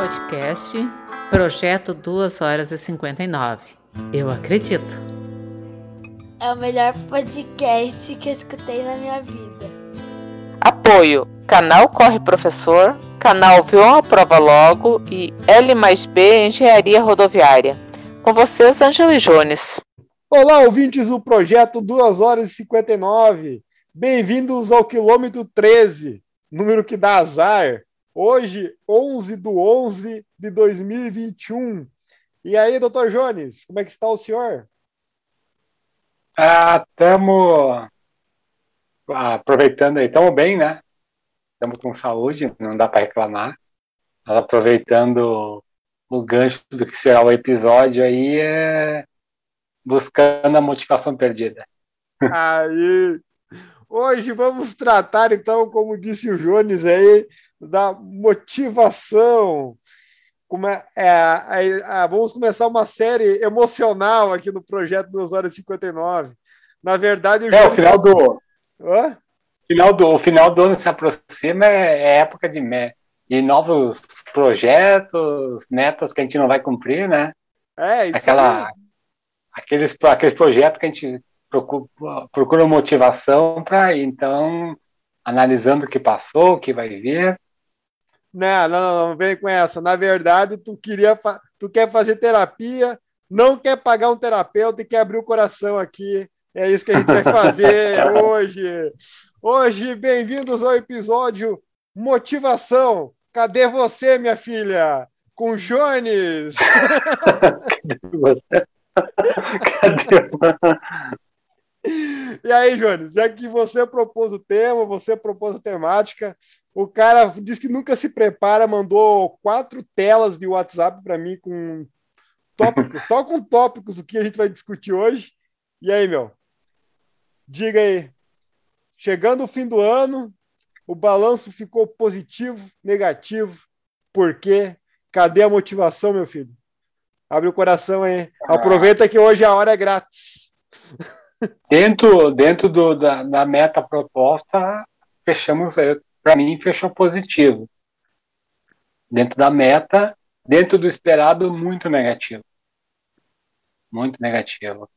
podcast Projeto 2 horas e 59. Eu acredito. É o melhor podcast que eu escutei na minha vida. Apoio: Canal Corre Professor, Canal Vion a Prova Logo e L mais B Engenharia Rodoviária. Com vocês, Angela Jones. Olá, ouvintes do projeto 2 horas e 59. Bem-vindos ao quilômetro 13, número que dá azar. Hoje, 11 de 11 de 2021. E aí, doutor Jones, como é que está o senhor? Ah, estamos aproveitando aí, estamos bem, né? Estamos com saúde, não dá para reclamar. aproveitando o gancho do que será o episódio aí, é buscando a motivação perdida. Aí, hoje vamos tratar, então, como disse o Jones aí, da motivação. Como é, é, é, vamos começar uma série emocional aqui no projeto 2 horas e 59. Na verdade, o é, o final do. Hã? Final do, o final do ano se aproxima, é, é época de, de novos projetos, metas que a gente não vai cumprir, né? É, isso Aquela, aí. aqueles, aqueles projetos que a gente procura, procura motivação para, então, analisando o que passou, o que vai vir, não, não, não, vem com essa. Na verdade, tu queria, tu quer fazer terapia, não quer pagar um terapeuta e quer abrir o coração aqui. É isso que a gente vai fazer hoje. Hoje, bem-vindos ao episódio Motivação. Cadê você, minha filha? Com Jones. Cadê você? Cadê? E aí, Jones, já que você propôs o tema, você propôs a temática, o cara disse que nunca se prepara, mandou quatro telas de WhatsApp para mim com tópicos, só com tópicos do que a gente vai discutir hoje. E aí, meu? Diga aí. Chegando o fim do ano, o balanço ficou positivo, negativo. Por quê? Cadê a motivação, meu filho? Abre o coração aí. Aproveita que hoje a hora é grátis. Dentro, dentro do, da, da meta proposta, fechamos, para mim, fechou positivo. Dentro da meta, dentro do esperado, muito negativo. Muito negativo.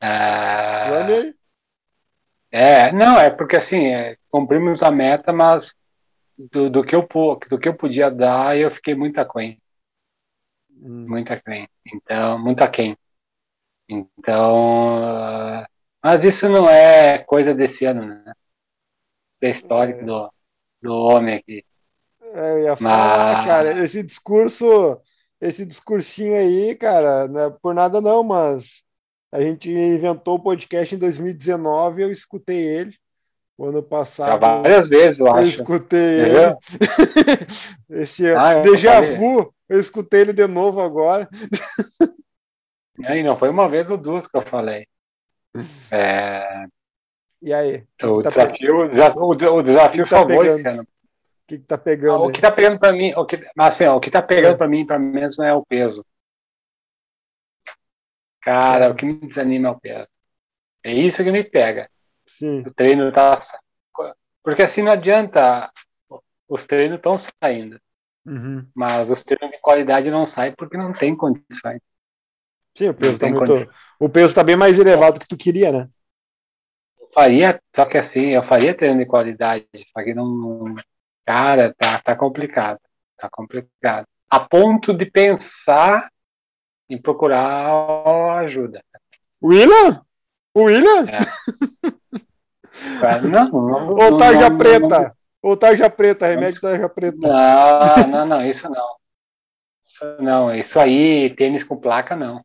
É, é não, é porque assim, é, cumprimos a meta, mas do, do, que eu, do que eu podia dar, eu fiquei muito aquém. Hum. Muito aquém. Então, muito aquém. Então, mas isso não é coisa desse ano, né? É histórico é. do, do homem aqui. É, eu ia falar, mas... cara, esse discurso, esse discursinho aí, cara, é por nada não, mas a gente inventou o podcast em 2019, eu escutei ele. O ano passado. Já várias vezes, eu, eu acho. escutei ele. Esse ah, eu déjà vu, eu escutei ele de novo agora. E não foi uma vez ou duas que eu falei. É... E aí? O, tá desafio, desafio, o desafio tá salvou esse ano. O que, que tá pegando? Ah, o que tá pegando para mim, o que, assim, ó, o que tá pegando é. para mim, para mim mesmo é o peso. Cara, é. o que me desanima é o peso. É isso que me pega. Sim. O treino tá. Porque assim não adianta. Os treinos estão saindo. Uhum. Mas os treinos de qualidade não saem porque não tem condições. Sim, o peso, tá muito, o peso tá bem mais elevado do que tu queria, né? Eu faria, só que assim, eu faria treino de qualidade, só que não. Cara, tá, tá complicado. Tá complicado. A ponto de pensar em procurar ajuda. William? William? É. não, não, Ou tarja não, preta. Ou tarja preta, remédio tarja preta. Não, não, não, isso não. Isso não, isso aí, tênis com placa, não.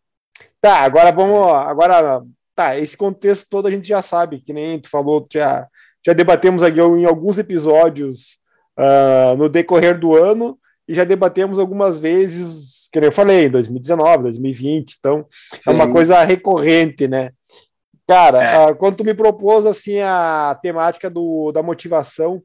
Tá, agora vamos. Agora, tá, esse contexto todo a gente já sabe, que nem tu falou, já, já debatemos aqui em alguns episódios uh, no decorrer do ano e já debatemos algumas vezes, que nem eu falei, 2019, 2020, então Sim. é uma coisa recorrente, né? Cara, é. uh, quando tu me propôs assim a temática do, da motivação,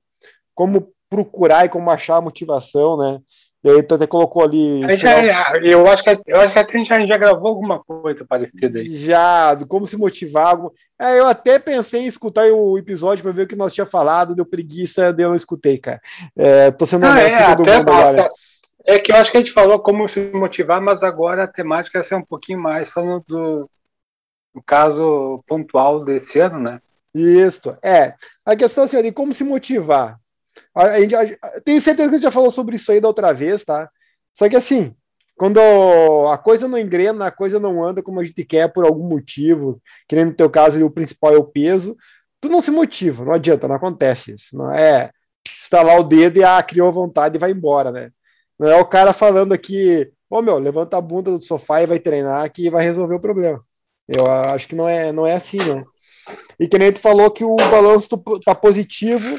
como procurar e como achar a motivação, né? E aí tu até colocou ali. Já, eu, acho que, eu acho que a gente já, já gravou alguma coisa parecida aí. Já, como se motivar. É, eu até pensei em escutar o episódio para ver o que nós tinha falado, deu preguiça, eu não escutei, cara. É, tô sendo honesto ah, é, com todo mundo agora. É que eu acho que a gente falou como se motivar, mas agora a temática é ser um pouquinho mais falando do, do caso pontual desse ano, né? Isso, é. A questão assim, de como se motivar. A, a gente, a, tenho certeza que a gente já falou sobre isso aí da outra vez, tá? Só que assim, quando a coisa não engrena, a coisa não anda como a gente quer por algum motivo, que nem no teu caso o principal é o peso, tu não se motiva, não adianta, não acontece isso. Não é estalar o dedo e ah, criou vontade e vai embora, né? Não é o cara falando aqui, ô oh, meu, levanta a bunda do sofá e vai treinar que vai resolver o problema. Eu acho que não é, não é assim, né? E que nem tu falou que o balanço tá positivo.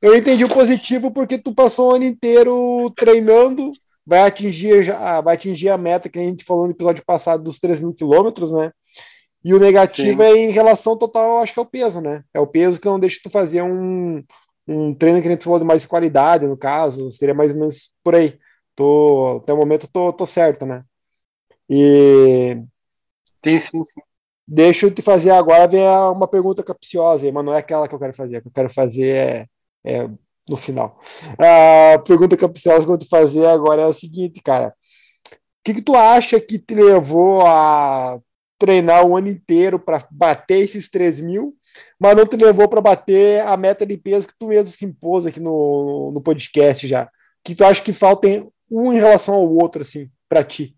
Eu entendi o positivo porque tu passou o ano inteiro treinando, vai atingir, já, vai atingir a meta que a gente falou no episódio passado dos 3 mil quilômetros, né? E o negativo Sim. é em relação total, acho que é o peso, né? É o peso que não deixa tu fazer um, um treino que a gente falou de mais qualidade, no caso, seria mais ou menos por aí. Tô, até o momento tô, tô certo, né? E. Sim, sim, sim. Deixa eu te fazer agora ver uma pergunta capciosa, mas não é aquela que eu quero fazer. A que eu quero fazer é, é no final. A pergunta capciosa que eu vou te fazer agora é o seguinte, cara. O que, que tu acha que te levou a treinar o ano inteiro para bater esses 3 mil, mas não te levou para bater a meta de peso que tu mesmo se impôs aqui no, no podcast já? Que tu acha que falta um em relação ao outro, assim, para ti?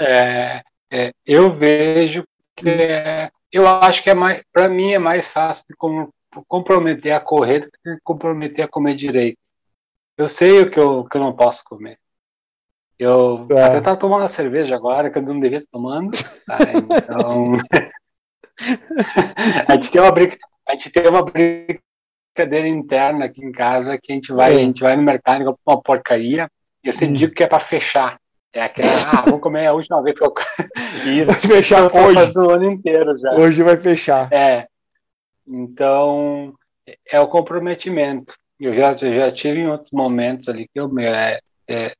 É, é, eu vejo que é, eu acho que é mais, para mim é mais fácil comprometer a correr do que comprometer a comer direito. Eu sei o que eu, que eu não posso comer. Eu é. até tava tomando a cerveja agora, que eu não devia estar tomando. Tá? Então. a, gente tem uma brinca... a gente tem uma brincadeira interna aqui em casa que a gente vai, a gente vai no mercado e compra uma porcaria. E eu sempre hum. digo que é para fechar. É aquela, ah, vamos comer a última vez que eu. Isso, vai fechar hoje. O ano inteiro já. Hoje vai fechar. É. Então, é o comprometimento. Eu já, já tive em outros momentos ali que eu. É, é,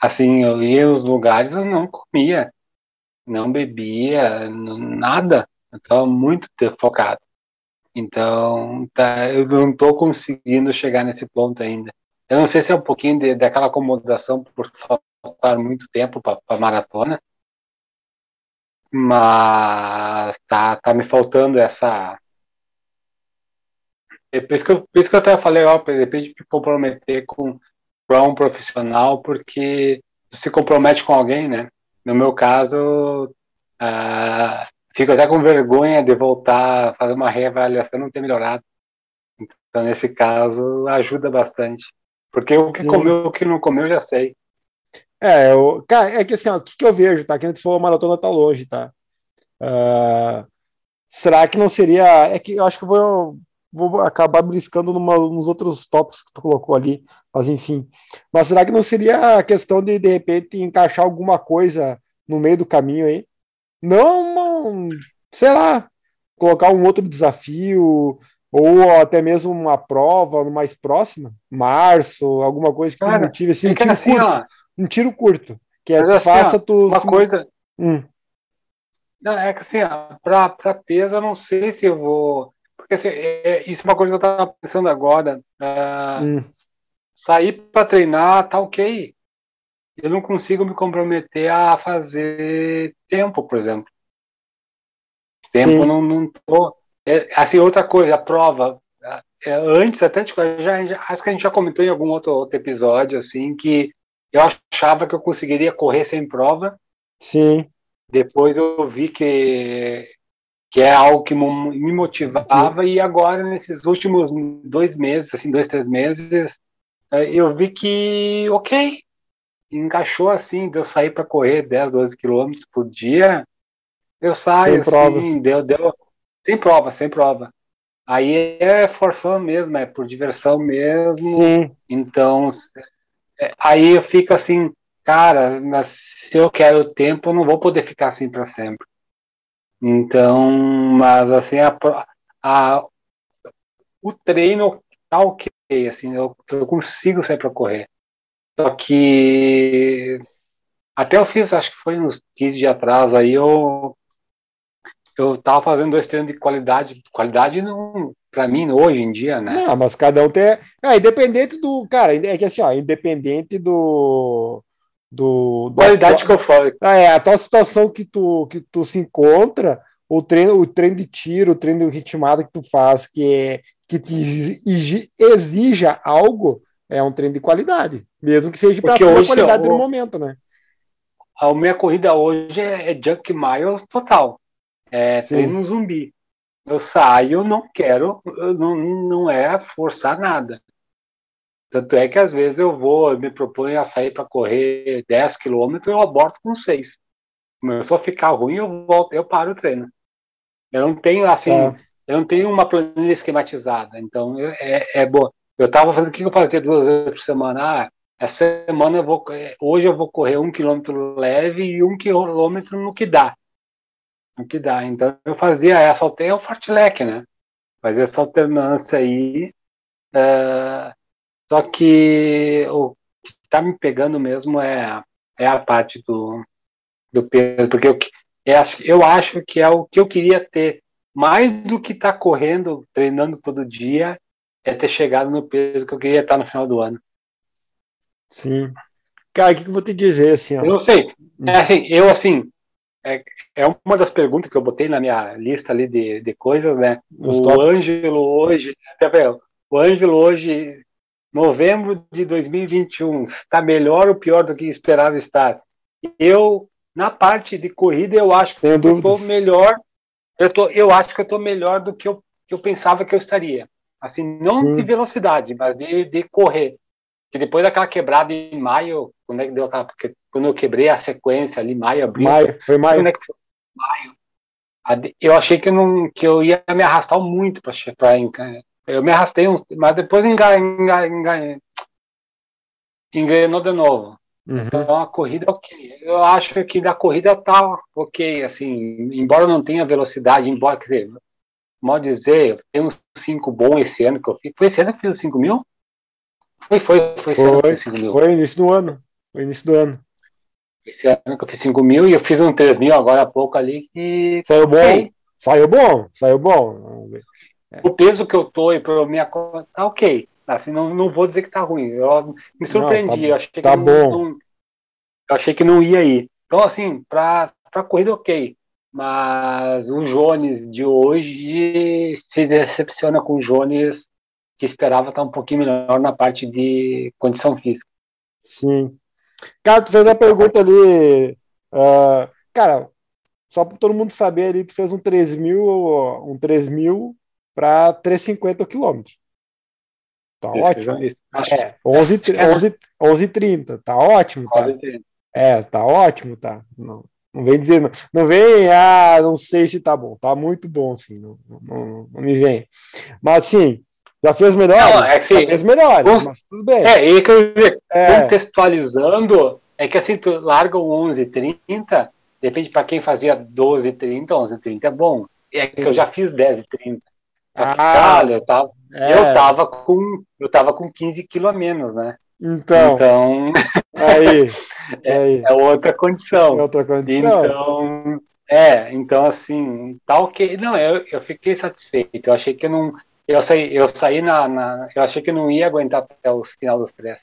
assim, eu ia nos lugares eu não comia, não bebia, não, nada. Eu estava muito focado. Então, tá, eu não estou conseguindo chegar nesse ponto ainda. Eu não sei se é um pouquinho de, daquela acomodação por faltar muito tempo para a maratona, mas tá, tá me faltando essa. É por isso que eu, por isso que eu até falei, ó, de repente me comprometer com para um profissional, porque se compromete com alguém, né? No meu caso, uh, fico até com vergonha de voltar a fazer uma reavaliação não ter melhorado. Então, nesse caso, ajuda bastante. Porque o que comeu, o que não comeu, eu já sei. É, eu, cara, é que assim, ó, o que, que eu vejo, tá? Que a gente falou, a maratona tá longe, tá? Uh, será que não seria. É que eu acho que eu vou, vou acabar briscando numa, nos outros tópicos que tu colocou ali, mas enfim. Mas será que não seria a questão de, de repente, encaixar alguma coisa no meio do caminho aí? Não, sei lá, colocar um outro desafio, ou até mesmo uma prova mais próxima, março, alguma coisa que Cara, motive assim, um tiro assim, curto, ó, um tiro curto, que é assim, faça tu uma coisa. Hum. Não, é que assim, para peso eu não sei se eu vou, porque assim, é, é, isso é uma coisa que eu estava pensando agora. Uh, hum. Sair para treinar tá ok. Eu não consigo me comprometer a fazer tempo, por exemplo. Tempo não, não tô é, assim, outra coisa, a prova. É, antes até de, já, já, acho que a gente já comentou em algum outro, outro episódio assim que eu achava que eu conseguiria correr sem prova. Sim. Depois eu vi que que é algo que me motivava e agora nesses últimos dois meses, assim, dois três meses, é, eu vi que ok, encaixou assim, deu sair para correr 10, 12 quilômetros por dia, eu saio Sem assim, deu, deu, sem prova, sem prova. Aí é for fun mesmo, é por diversão mesmo. Sim. Então, aí eu fico assim, cara, mas se eu quero tempo, eu não vou poder ficar assim para sempre. Então, mas assim, a, a, o treino tá ok, assim, eu, eu consigo para correr. Só que até eu fiz, acho que foi uns 15 dias atrás, aí eu eu tava fazendo dois treinos de qualidade. Qualidade não, para mim, hoje em dia, né? Não, mas cada um tem. É, independente do. Cara, é que assim, ó, independente do. Do, do qualidade que eu falo. Ah, é, a tua situação que tu, que tu se encontra, o treino, o treino de tiro, o treino de ritmada que tu faz, que, é, que te exija algo, é um treino de qualidade. Mesmo que seja para tua qualidade eu, no momento, né? A minha corrida hoje é, é junk miles total. É Sim. treino zumbi. Eu saio, não quero, não, não é forçar nada. Tanto é que às vezes eu vou, eu me proponho a sair para correr 10 quilômetros, eu aborto com 6. Começou a ficar ruim, eu volto, eu paro o treino. Eu não tenho assim, é. eu não tenho uma planilha esquematizada, então é, é bom. Eu estava fazendo o que eu fazia duas vezes por semana. Ah, essa semana eu vou, hoje eu vou correr um quilômetro leve e um quilômetro no que dá o que dá. Então eu fazia essa é o fartlek, né? Fazia essa alternância aí. É, só que o que está me pegando mesmo é, é a parte do, do peso, porque eu, eu acho que é o que eu queria ter, mais do que estar tá correndo, treinando todo dia, é ter chegado no peso que eu queria estar no final do ano. Sim. Cara, o que, que eu vou te dizer assim? Ó? Eu não sei. É assim, eu assim, é, é uma das perguntas que eu botei na minha lista ali de, de coisas, né? O Ângelo hoje, o Ângelo hoje, novembro de 2021, está melhor ou pior do que esperava estar? Eu, na parte de corrida, eu acho que eu estou melhor. Eu, tô, eu acho que eu estou melhor do que eu, que eu pensava que eu estaria. Assim, não Sim. de velocidade, mas de, de correr que depois daquela quebrada em maio, quando é que deu aquela. Porque quando eu quebrei a sequência ali, maio, abril. Maio, foi maio. Quando é que foi? Maio. Eu achei que, não, que eu ia me arrastar muito para Eu me arrastei, uns, mas depois engrenou de novo. Uhum. Então a corrida ok. Eu acho que da corrida tá ok, assim, embora não tenha velocidade, embora, quer dizer, mal dizer, tem uns 5 bom esse ano que eu fiz. Foi esse ano que eu fiz os 5 mil? Foi, foi, foi, foi, foi, foi início do ano. Foi início do ano. Esse ano que eu fiz 5 mil e eu fiz um 3 mil agora há pouco ali que. Saiu bom? Saiu bom, saiu bom. É. O peso que eu tô e para minha conta tá ok. Assim, não, não vou dizer que tá ruim. Eu me surpreendi. Não, tá, eu achei tá que bom. Não, eu achei que não ia ir. Então, assim, para para corrida, ok. Mas o Jones de hoje se decepciona com o Jones que esperava estar um pouquinho melhor na parte de condição física. Sim. Cara, tu fez a pergunta ali. Uh, cara, só para todo mundo saber ali, tu fez um 3 mil, um 3 mil para 350 quilômetros. Tá isso, ótimo. Isso. É, 11, 11, 11, 30, tá ótimo. Tá? 11 30. É, tá ótimo, tá. Não, não vem dizer, não, não vem, ah, não sei se tá bom, tá muito bom, sim, não, não, não me vem. Mas, assim, já fez melhores? Não, é que, já fez melhores, cons... mas tudo bem. É, e quer dizer, é. contextualizando, é que assim, tu larga o 11,30, depende para quem fazia 12,30, 11,30 é bom. É Sim. que eu já fiz 10,30. Ah, cara, eu tava, é. eu tava com eu tava com 15 quilos a menos, né? Então, então aí, é, aí. é outra condição. É outra condição. Então, é, então assim, tá ok. Não, eu, eu fiquei satisfeito. Eu achei que eu não eu saí, eu saí na, na, Eu achei que não ia aguentar até o final dos três.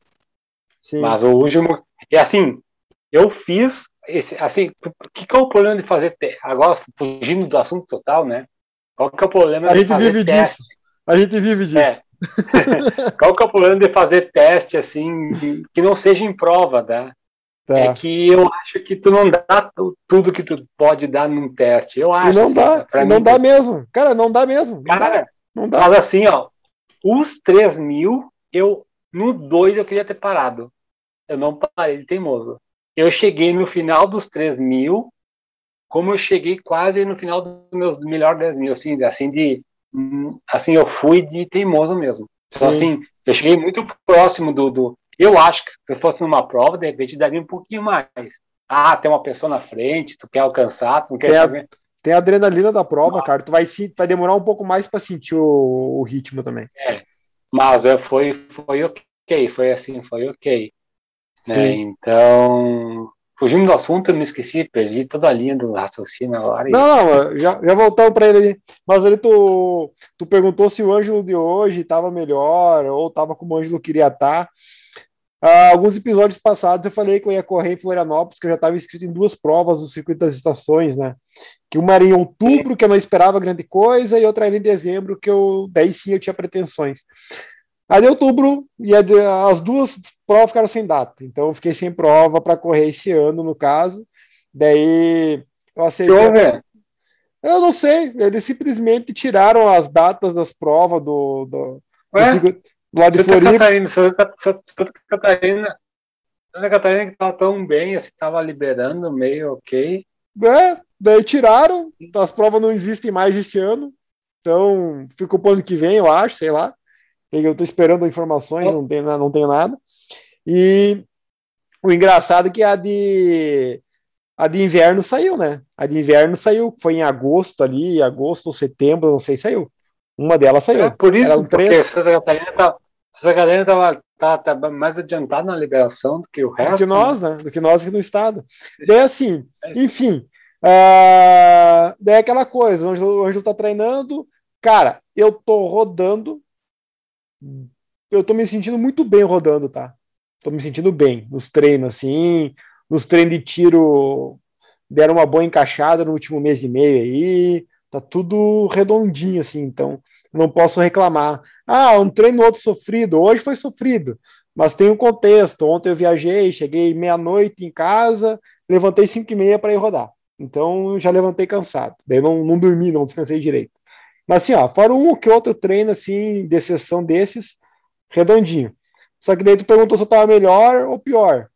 Sim. Mas o último. E assim, eu fiz. Esse, assim, o que, que é o problema de fazer. Agora, fugindo do assunto total, né? Qual que é o problema A gente vive teste? disso. A gente vive disso. É. Qual que é o problema de fazer teste assim, que não seja em prova, né? Tá. É que eu acho que tu não dá tudo que tu pode dar num teste. Eu acho. E não dá, e não dá mesmo. Cara, não dá mesmo. Não Cara, dá. Não dá. Mas assim, ó, os 3 mil, eu, no 2 eu queria ter parado. Eu não parei de teimoso. Eu cheguei no final dos 3 mil, como eu cheguei quase no final dos meus melhor 10 mil, assim, assim de, assim, eu fui de teimoso mesmo. Então, assim, eu cheguei muito próximo do, do, eu acho que se fosse numa prova, de repente daria um pouquinho mais. Ah, tem uma pessoa na frente, tu quer alcançar, tu não quer saber. Tem a adrenalina da prova, cara. Tu vai, vai demorar um pouco mais para sentir o, o, ritmo também. É, mas é, foi, foi ok, foi assim, foi ok. Né? Então, Fugindo do assunto, eu me esqueci, perdi toda a linha do raciocínio agora. Não, não, já, já voltamos para ele ali. Mas ali tu, tu perguntou se o Ângelo de hoje estava melhor ou estava como o Ângelo queria estar. Ah, alguns episódios passados eu falei que eu ia correr em Florianópolis, que eu já estava inscrito em duas provas do circuito das estações, né? Que uma era em outubro, que eu não esperava grande coisa, e outra era em dezembro, que eu daí sim eu tinha pretensões. Aí em outubro, e a de- as duas provas ficaram sem data. Então eu fiquei sem prova para correr esse ano, no caso. Daí eu aceitei. Eu não sei, eles simplesmente tiraram as datas das provas do, do, do circuito- lá de Santa Floripa. Catarina, Santa, Santa- Santa Catarina, Santa Catarina que tava tão bem, assim, tava liberando meio ok. É, daí tiraram, as provas não existem mais esse ano, então ficou pro ano que vem, eu acho, sei lá. Eu tô esperando informações, não tenho, na- não tenho nada. E o engraçado é que a de a de inverno saiu, né? A de inverno saiu, foi em agosto ali, agosto ou setembro, não sei, saiu. Uma delas saiu. É por isso, Eram três. Santa Catarina tá, Santa Catarina tava, tá, tá mais adiantada na liberação do que o resto. do que nós, né? Do que nós aqui no estado. Daí assim, É. enfim, ah, daí é aquela coisa, o Ângelo, o Ângelo tá treinando, cara, eu tô rodando, eu tô me sentindo muito bem rodando, tá? Tô me sentindo bem nos treinos, assim, nos treinos de tiro deram uma boa encaixada no último mês e meio aí, tá tudo redondinho, assim, então não posso reclamar. Ah, um treino outro sofrido, hoje foi sofrido, mas tem um contexto. Ontem eu viajei, cheguei meia-noite em casa, levantei cinco e meia para ir rodar. Então já levantei cansado. Daí não, não dormi, não descansei direito. Mas assim, ó, fora um que outro treino assim, de exceção desses, redondinho. Só que daí tu perguntou se eu tava melhor ou pior.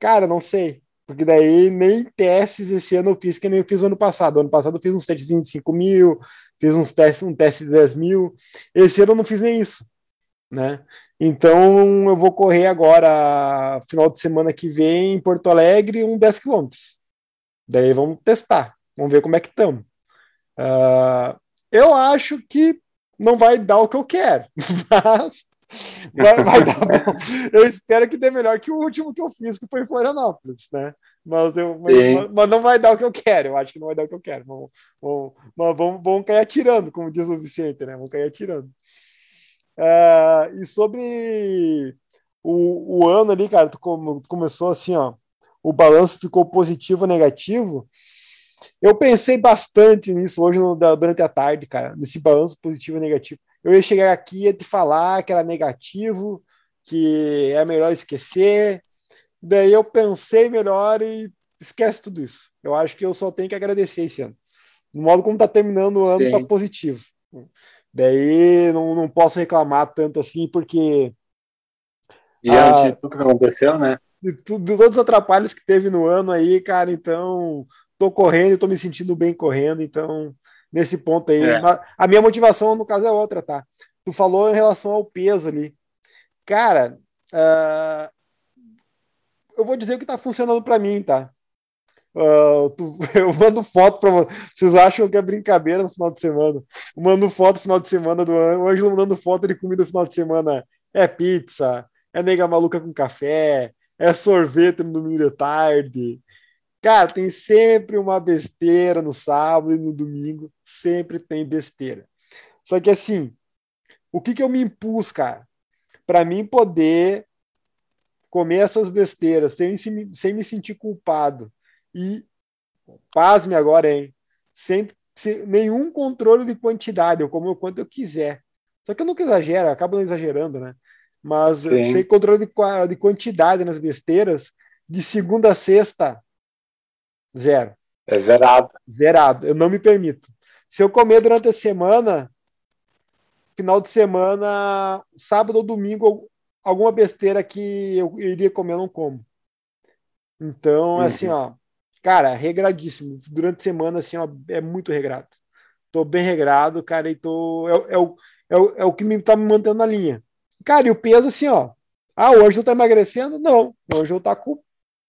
Cara, não sei. Porque daí nem testes esse ano eu fiz que nem eu fiz ano passado. Ano passado eu fiz uns testes de 5 mil, fiz uns testes, um teste de 10 mil. Esse ano eu não fiz nem isso, né? Então eu vou correr agora, final de semana que vem, em Porto Alegre, um 10 quilômetros. Daí vamos testar, vamos ver como é que estamos. eu acho que não vai dar o que eu quero, mas vai, vai dar bom. Eu espero que dê melhor que o último que eu fiz, que foi em Florianópolis, né? Mas, eu, mas, mas, não vai dar o que eu quero, eu acho que não vai dar o que eu quero. Vamos, vamos, mas vamos, vamos cair atirando, como diz o Vicente, né? Vamos cair atirando. Uh, e sobre o, o, ano ali, cara, tu, como, começou assim, ó, o balanço ficou positivo ou negativo. Eu pensei bastante nisso hoje no, durante a tarde, cara, nesse balanço positivo e negativo. Eu ia chegar aqui e ia te falar que era negativo, que é melhor esquecer. Daí eu pensei melhor e esquece tudo isso. Eu acho que eu só tenho que agradecer esse ano. No modo como tá terminando o ano, Sim. tá positivo. Daí não, não posso reclamar tanto assim, porque. Diante ah, de tudo que aconteceu, né? De, de, de todos os atrapalhos que teve no ano aí, cara, então tô correndo e tô me sentindo bem correndo, então nesse ponto aí. É. A minha motivação, no caso, é outra, tá? Tu falou em relação ao peso ali. Cara, uh, eu vou dizer o que tá funcionando para mim, tá? Uh, tu, eu mando foto para vocês. acham que é brincadeira no final de semana? Eu mando foto no final de semana do Ângelo mandando foto de comida no final de semana. É pizza, é nega maluca com café, é sorvete no domingo de tarde. Cara, tem sempre uma besteira no sábado e no domingo. Sempre tem besteira. Só que assim, o que, que eu me impus, cara? Para mim poder comer essas besteiras sem, sem me sentir culpado. E, pasme agora, hein? Sem, sem nenhum controle de quantidade, eu como o quanto eu quiser. Só que eu nunca exagero, eu acabo não exagerando, né? Mas Sim. sem controle de, de quantidade nas besteiras, de segunda a sexta, zero. É zerado. Zerado, eu não me permito. Se eu comer durante a semana, final de semana, sábado ou domingo, alguma besteira que eu iria comer, eu não como. Então, uhum. assim, ó, cara, regradíssimo. Durante a semana, assim, ó, é muito regrado. Tô bem regrado, cara, e tô. É, é, o, é, o, é o que me tá me mantendo na linha. Cara, e o peso, assim, ó. Ah, o Ângelo tá emagrecendo? Não. O Ângelo tá com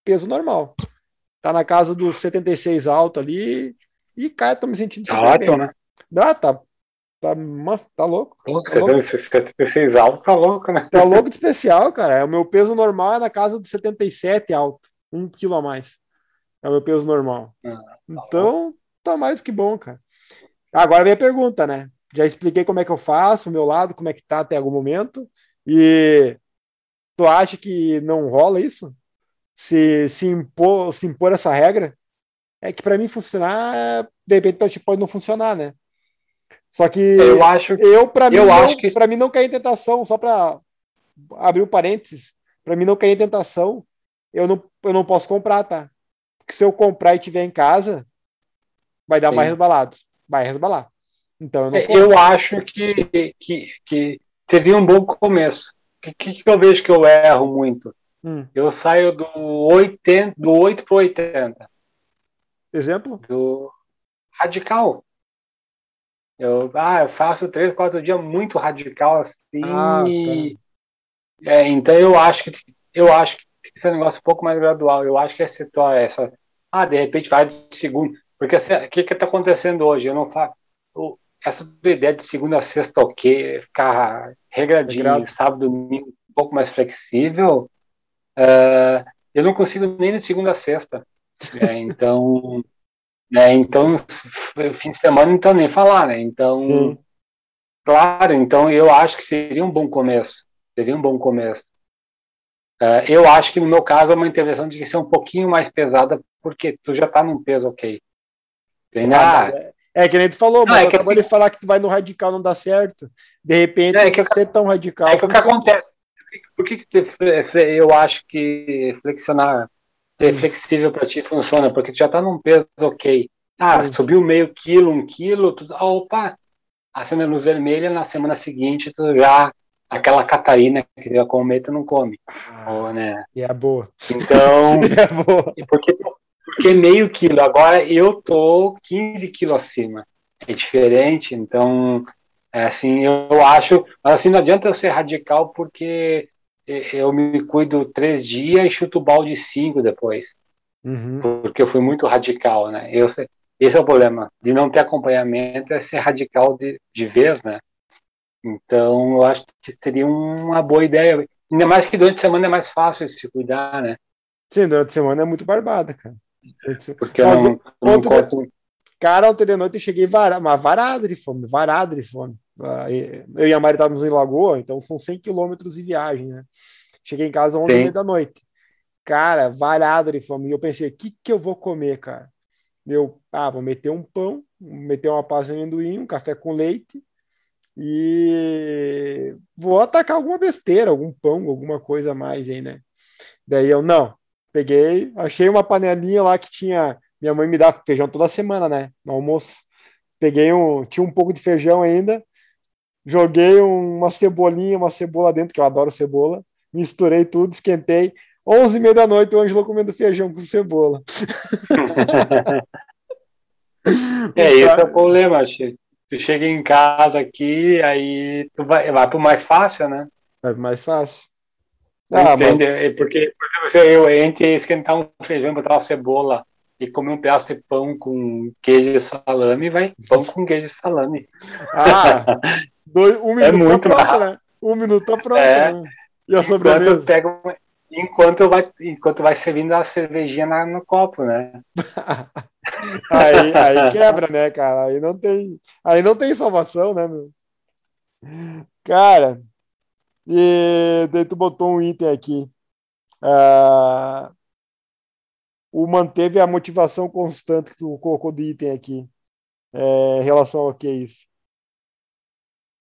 peso normal. Tá na casa dos 76 alto ali. E, cara, tô me sentindo. Tá ótimo, né? Ah, tá. Tá, tá louco. Tá 76 alto, tá louco, né? Tá louco de especial, cara. O meu peso normal é na casa dos 77 alto. Um quilo a mais. É o meu peso normal. Ah, tá Então, tá mais que bom, cara. Agora vem a pergunta, né? Já expliquei como é que eu faço, o meu lado, como é que tá até algum momento. E tu acha que não rola isso? Se, se, impor, se impor essa regra? É que para mim funcionar, de repente pra ti pode não funcionar, né? Só que Eu acho eu, para mim, eu não, acho que- mim não cair em tentação, só para abrir o parênteses, para mim não cair em tentação, eu não, eu não posso comprar, tá? Porque se eu comprar e tiver em casa, vai dar Sim. mais resbalado. Vai resbalar. Então eu não compro. Eu acho que, que, que seria um bom começo. O que, que eu vejo que eu erro muito? Hum. Eu saio do 80, do 8 para 80, Exemplo? do radical. Eu, ah, eu faço três, quatro dias muito radical assim. Ah, e- é, então eu acho que eu acho que que ser um negócio um pouco mais gradual. Eu acho que essa, essa ah, de repente vai de segunda, porque assim, o que que está acontecendo hoje? Eu não faço essa ideia de segunda a sexta, ok, ficar regradinho, Regrado. sábado, domingo, um pouco mais flexível. ah, eu não consigo nem de segunda a sexta. né? Então, né, então, fim de semana, então nem falar, né? Então, Sim. Claro, então eu acho que seria um bom começo. Seria um bom começo. Eh, eu acho que no meu caso é uma intervenção de ser um pouquinho mais pesada, porque tu já tá num peso ok. Treinar. é, é que nem tu falou, Não, mas é que acabou assim- de falar que tu vai no radical não dá certo. De repente, É que eu- ser tão radical. É que o que acontece? Por que, fle- fle- eu acho que flexionar, ser flexível para ti funciona? Porque tu já tá num peso ok. Ah, Sim. subiu meio quilo, um quilo, tu, ah, opa, acende a luz vermelha, na semana seguinte tu já, aquela Catarina que tu ia comer, tu não come. Ou, né? E é boa. Então, E é boa. e porque, porque meio quilo, agora eu tô 15 quilos acima. É diferente, então, é assim, eu acho, mas assim, não adianta eu ser radical porque eu me cuido três dias e chuto o balde cinco depois, Uhum. porque eu fui muito radical, né? Eu, esse é o problema, de não ter acompanhamento, é ser radical de, de vez, né? Então, eu acho que seria uma boa ideia. Ainda mais que durante a semana é mais fácil se cuidar, né? Sim, durante a semana é muito barbada, cara. Porque eu Mas não, eu não corto. Cara, ontem de noite eu cheguei vara, mas varado de fome, varado de fome. Eu e a Mari estávamos em Lagoa, então são 100 quilômetros de viagem, né? Cheguei em casa às 11 Sim. da noite. Cara, varado de fome. E eu pensei, o que, que eu vou comer, cara? Eu, ah, vou meter um pão, meter uma pasta de amendoim, um café com leite e vou atacar alguma besteira, algum pão, alguma coisa a mais aí, né? Daí eu, não, peguei, achei uma panelinha lá que tinha. Minha mãe me dá feijão toda semana, né? No almoço. Peguei um. Tinha um pouco de feijão ainda. Joguei um- uma cebolinha, uma cebola dentro, que eu adoro cebola. Misturei tudo, esquentei. 11 e meia da noite, o Ângelo comendo feijão com cebola. É, esse é o problema, Chico. Tu chega em casa aqui, aí tu vai, vai pro mais fácil, né? É mais fácil. Ah, mas, Entende? É Porque, por exemplo, se eu entre esquentar um feijão, botar uma cebola e comer um pedaço de pão com queijo e salame, vai pão com queijo e salame. ah, dois, um minuto muito tá pronto, né? Um minuto tá pronto, É. né? E a Enquanto sobremesa? uma- enquanto vai, enquanto vai servindo a cervejinha na- no copo, né? Aí, aí quebra, né, cara? Aí não tem, aí não tem salvação, né, meu? Cara, e daí tu botou um item aqui. Ah, o manteve a motivação constante que tu colocou de item aqui. É, em relação ao que é isso?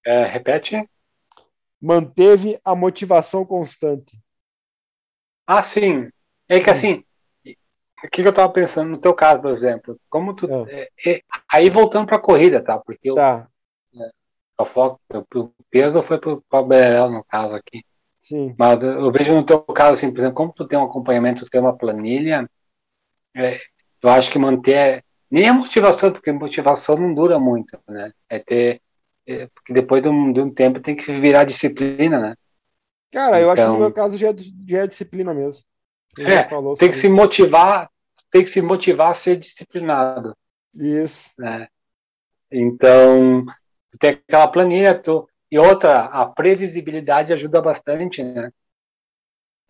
É, repete? Manteve a motivação constante. Ah, sim. É que assim, o que que eu tava pensando no teu caso, por exemplo? Como tu. Ah. é, é, aí voltando pra corrida, tá? Porque eu, Tá, o foco, o peso foi pro, pro Berel, no caso aqui. sim. Mas eu vejo no teu caso, assim, por exemplo, como tu tem um acompanhamento, tu tem uma planilha, é, eu acho que manter. Nem a motivação, porque motivação não dura muito, né? É ter. é, porque depois de um, de um tempo tem que virar disciplina, né? Cara, eu acho que no Então- meu caso já é, já é disciplina mesmo. É, Tem que sobre se motivar, tem que se motivar a ser disciplinado. isso. né? Então, tem aquela planilha, tu... e outra, a previsibilidade ajuda bastante, né?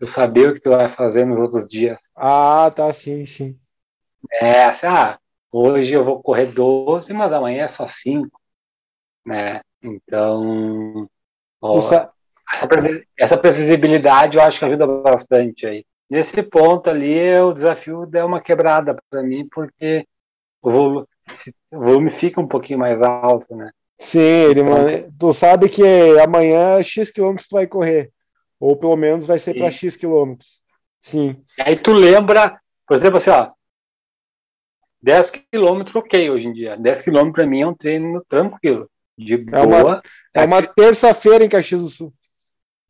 Tu saber o que tu vai fazer nos outros dias. Ah, tá, sim, sim. É, assim, ah, hoje eu vou correr 12, mas amanhã é só 5, né? Então, ó, essa, essa previsibilidade eu acho que ajuda bastante aí. Nesse ponto ali, o desafio deu uma quebrada para mim, porque o volume, o volume fica um pouquinho mais alto, né? Sim, ele, mano, tu sabe que amanhã X quilômetros tu vai correr. Ou pelo menos vai ser para X quilômetros. Sim. Aí tu lembra, por exemplo, assim, ó, 10 quilômetros, ok, hoje em dia. 10 quilômetros para mim é um treino tranquilo. De é boa. Uma, é uma terça-feira em Caxias do Sul.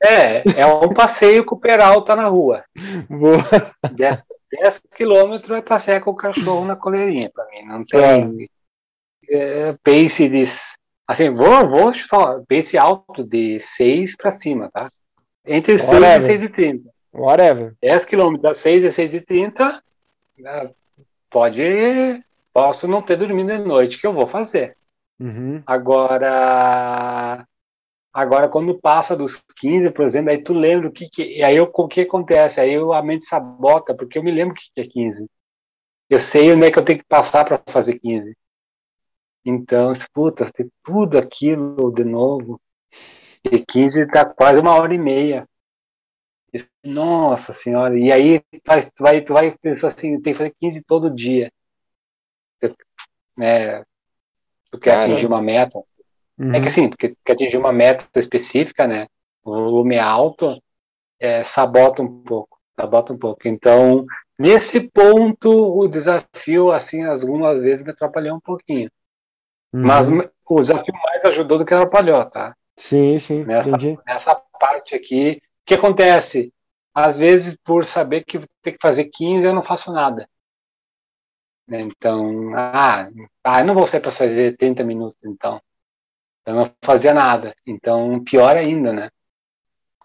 É, é um passeio com o Peralta na rua. Boa. 10, 10 quilômetros é passear com o cachorro na coleirinha, para mim. Não tem é. É, pace de. Assim, vou, vou chutar pace alto de 6 para cima, tá? Entre 6 Whatever. e 6 e 30. Whatever. 10 quilômetros a 6 e 6 e 30, né, pode. Posso não ter dormido de noite, que eu vou fazer. Uhum. Agora, agora quando passa dos 15, por exemplo, aí tu lembra o que, que aí eu, o que acontece? Aí eu, a mente sabota, porque eu me lembro o que, que é 15. Eu sei onde é que eu tenho que passar para fazer 15. Então, puta, tem tudo aquilo de novo. E 15 tá quase uma hora e meia. Nossa senhora, e aí tu vai, tu vai, tu vai pensar assim, tem que fazer 15 todo dia. Né? Tu quer Cara. atingir uma meta. Uhum. É que uhum. assim, porque quer atingir uma meta específica, né? O volume é alto, é, sabota um pouco, sabota um pouco. Então, nesse ponto, o desafio, assim, algumas vezes me atrapalhou um pouquinho. Uhum. Mas o desafio mais ajudou do que atrapalhou, tá? Sim, sim. Nessa, nessa parte aqui, o que acontece? Às vezes, por saber que tem que fazer 15, eu não faço nada. Então, ah, ah, eu não vou sair para fazer 30 minutos, então. Eu não fazia nada. Então, pior ainda, né?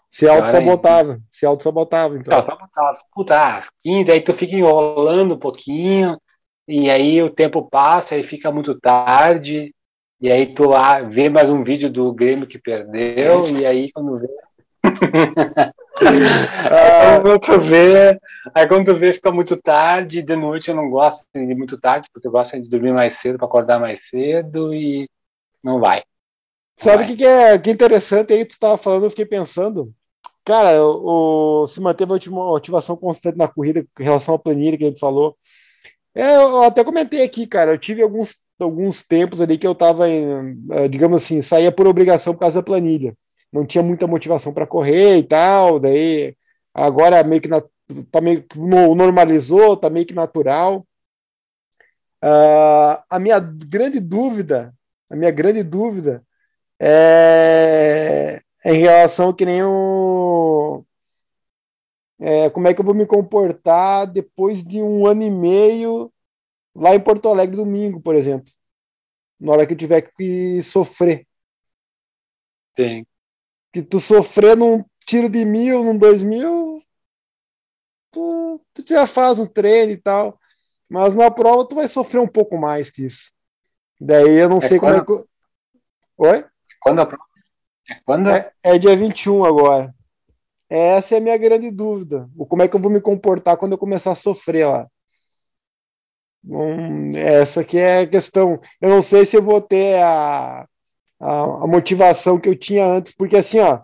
Se auto-sabotava. Se auto-sabotava, então. Auto-sabotava. Puta, 15, ah, aí tu fica enrolando um pouquinho, e aí o tempo passa, aí fica muito tarde, e aí tu lá vê mais um vídeo do Grêmio que perdeu, e aí quando vê. aí quando tu vê, aí quando tu vê fica muito tarde, de noite eu não gosto de muito tarde, porque eu gosto de dormir mais cedo para acordar mais cedo e não vai. Sabe o que, que, é, que interessante aí, tu estava falando, eu fiquei pensando. Cara, o, o se manter uma motivação constante na corrida em relação à planilha que ele falou. É, eu até comentei aqui, cara, eu tive alguns alguns tempos ali que eu estava, eh, digamos assim, saía por obrigação por causa da planilha. Não tinha muita motivação para correr e tal, daí agora meio que na, tá meio que normalizou, tá meio que natural. Uh, a minha grande dúvida, a minha grande dúvida é, é em relação que nem o é, como é que eu vou me comportar depois de um ano e meio lá em Porto Alegre domingo, por exemplo. Na hora que eu tiver que sofrer. Tem. Que tu sofrer num tiro de mil, num dois mil, tu, tu já faz o treino e tal. Mas na prova tu vai sofrer um pouco mais que isso. Daí eu não é sei quando... como é que. Oi? Quando a prova? É, quando... É, é dia 21 agora. Essa é a minha grande dúvida. O como é que eu vou me comportar quando eu começar a sofrer lá. Essa que é a questão. Eu não sei se eu vou ter a, a, a motivação que eu tinha antes, porque assim, ó,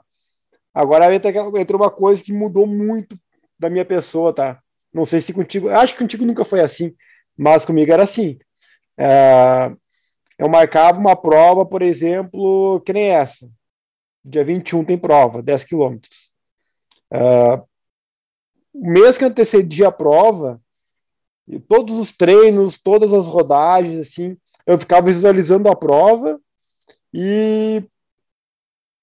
agora entra, entra uma coisa que mudou muito da minha pessoa, tá? Não sei se contigo, acho que contigo nunca foi assim, mas comigo era assim. É, eu marcava uma prova, por exemplo, que nem essa. Dia 21 tem prova, 10 quilômetros. É, o mês que antecedia a prova, e todos os treinos, todas as rodagens, assim, eu ficava visualizando a prova e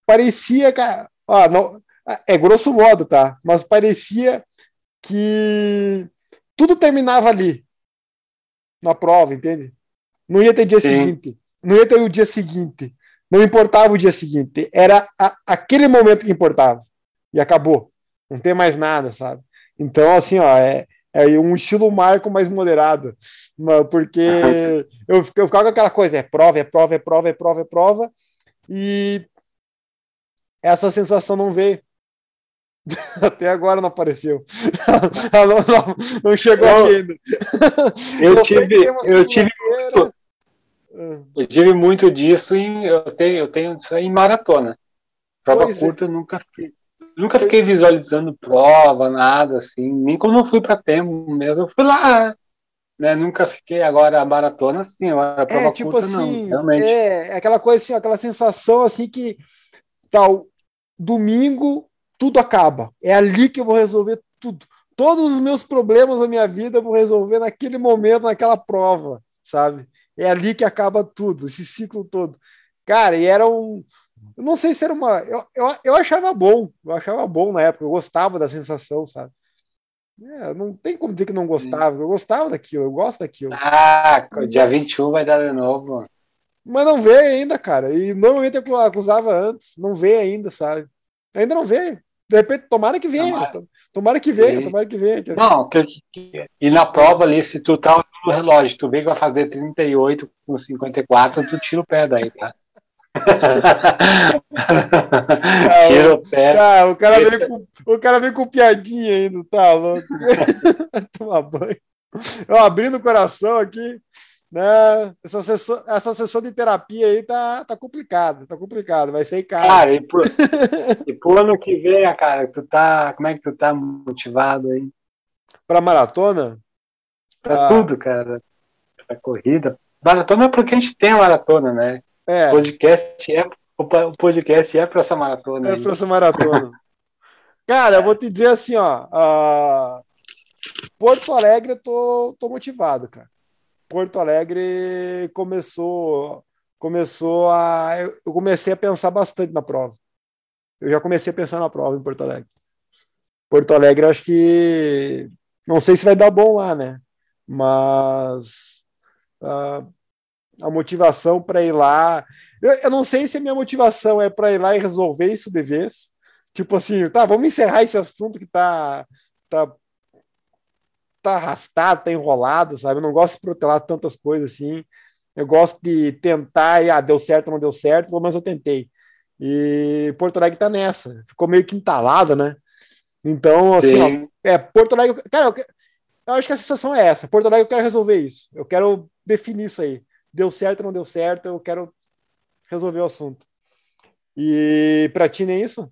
parecia, cara, ah, não, é grosso modo, tá? Mas parecia que tudo terminava ali na prova, entende? Não ia ter dia Sim. seguinte, não ia ter o dia seguinte, não importava o dia seguinte, era a, aquele momento que importava e acabou, não tem mais nada, sabe? Então, assim, ó, é, é um estilo marco mais moderado, porque eu, eu ficava com aquela coisa, é prova, é prova, é prova, é prova, é prova, e essa sensação não veio. Até agora não apareceu. não, não, não, chegou eu, aqui ainda. Eu, eu tive, eu tive, muito, eu tive muito disso em eu tenho, eu tenho isso em maratona. Prova pois é. curta é. eu nunca fiquei. Nunca fiquei visualizando prova, nada assim. Nem quando eu fui para tempo mesmo, eu fui lá. Né? Nunca fiquei agora a maratona assim, agora a prova é, tipo curta assim, não, realmente. É, é, aquela coisa assim, aquela sensação assim que tal domingo tudo acaba. É ali que eu vou resolver tudo. Todos os meus problemas da minha vida eu vou resolver naquele momento, naquela prova, sabe? É ali que acaba tudo, esse ciclo todo. Cara, e era um. Eu não sei se era uma. Eu, eu, eu achava bom, eu achava bom na época, eu gostava da sensação, sabe? É, não tem como dizer que não gostava, eu gostava daquilo, eu gosto daquilo. Ah, dia 21 vai dar de novo. Mas não veio ainda, cara. E normalmente eu acusava antes, não veio ainda, sabe? Ainda não veio. De repente, tomara que venha. Tomara, tomara que venha, tomara que venha. Não, que, que, e na prova ali, se tu tá no relógio, tu vê que vai fazer 38 com 54, tu tira o pé daí, tá? Tira o pé. Tá, o, cara vem com, o cara vem com piadinha ainda, tá louco? Tomar banho. Eu abrindo o coração aqui né? Essa sessão, essa sessão de terapia aí tá, tá complicado, tá complicado, vai ser caro. Cara, e pro, e pro ano que vem, cara, tu tá, como é que tu tá motivado aí? Pra maratona? Pra ah. tudo, cara. Pra corrida. Maratona é porque a gente tem a maratona, né? É. O podcast é, o podcast é pra essa maratona. É pra essa maratona. cara, eu vou te dizer assim, ó. Uh, Porto Alegre, eu tô, tô motivado, cara. Porto Alegre começou começou a eu comecei a pensar bastante na prova. Eu já comecei a pensar na prova em Porto Alegre. Porto Alegre, acho que não sei se vai dar bom lá, né? Mas uh, a motivação para ir lá, eu, eu, não sei se a minha motivação é para ir lá e resolver isso de vez. Tipo assim, tá, vamos encerrar esse assunto que tá tá tá arrastado, tá enrolado, sabe? Eu não gosto de protelar tantas coisas assim. Eu gosto de tentar e, ah, deu certo ou não deu certo, menos eu tentei. E Porto Alegre tá nessa. Ficou meio que entalado, né? Então, assim, ó, é, Porto Alegre. Cara, eu, eu, acho que a sensação é essa. Porto Alegre eu quero resolver isso. Eu quero definir isso aí. Deu certo ou não deu certo, eu quero resolver o assunto. E pra ti nem isso?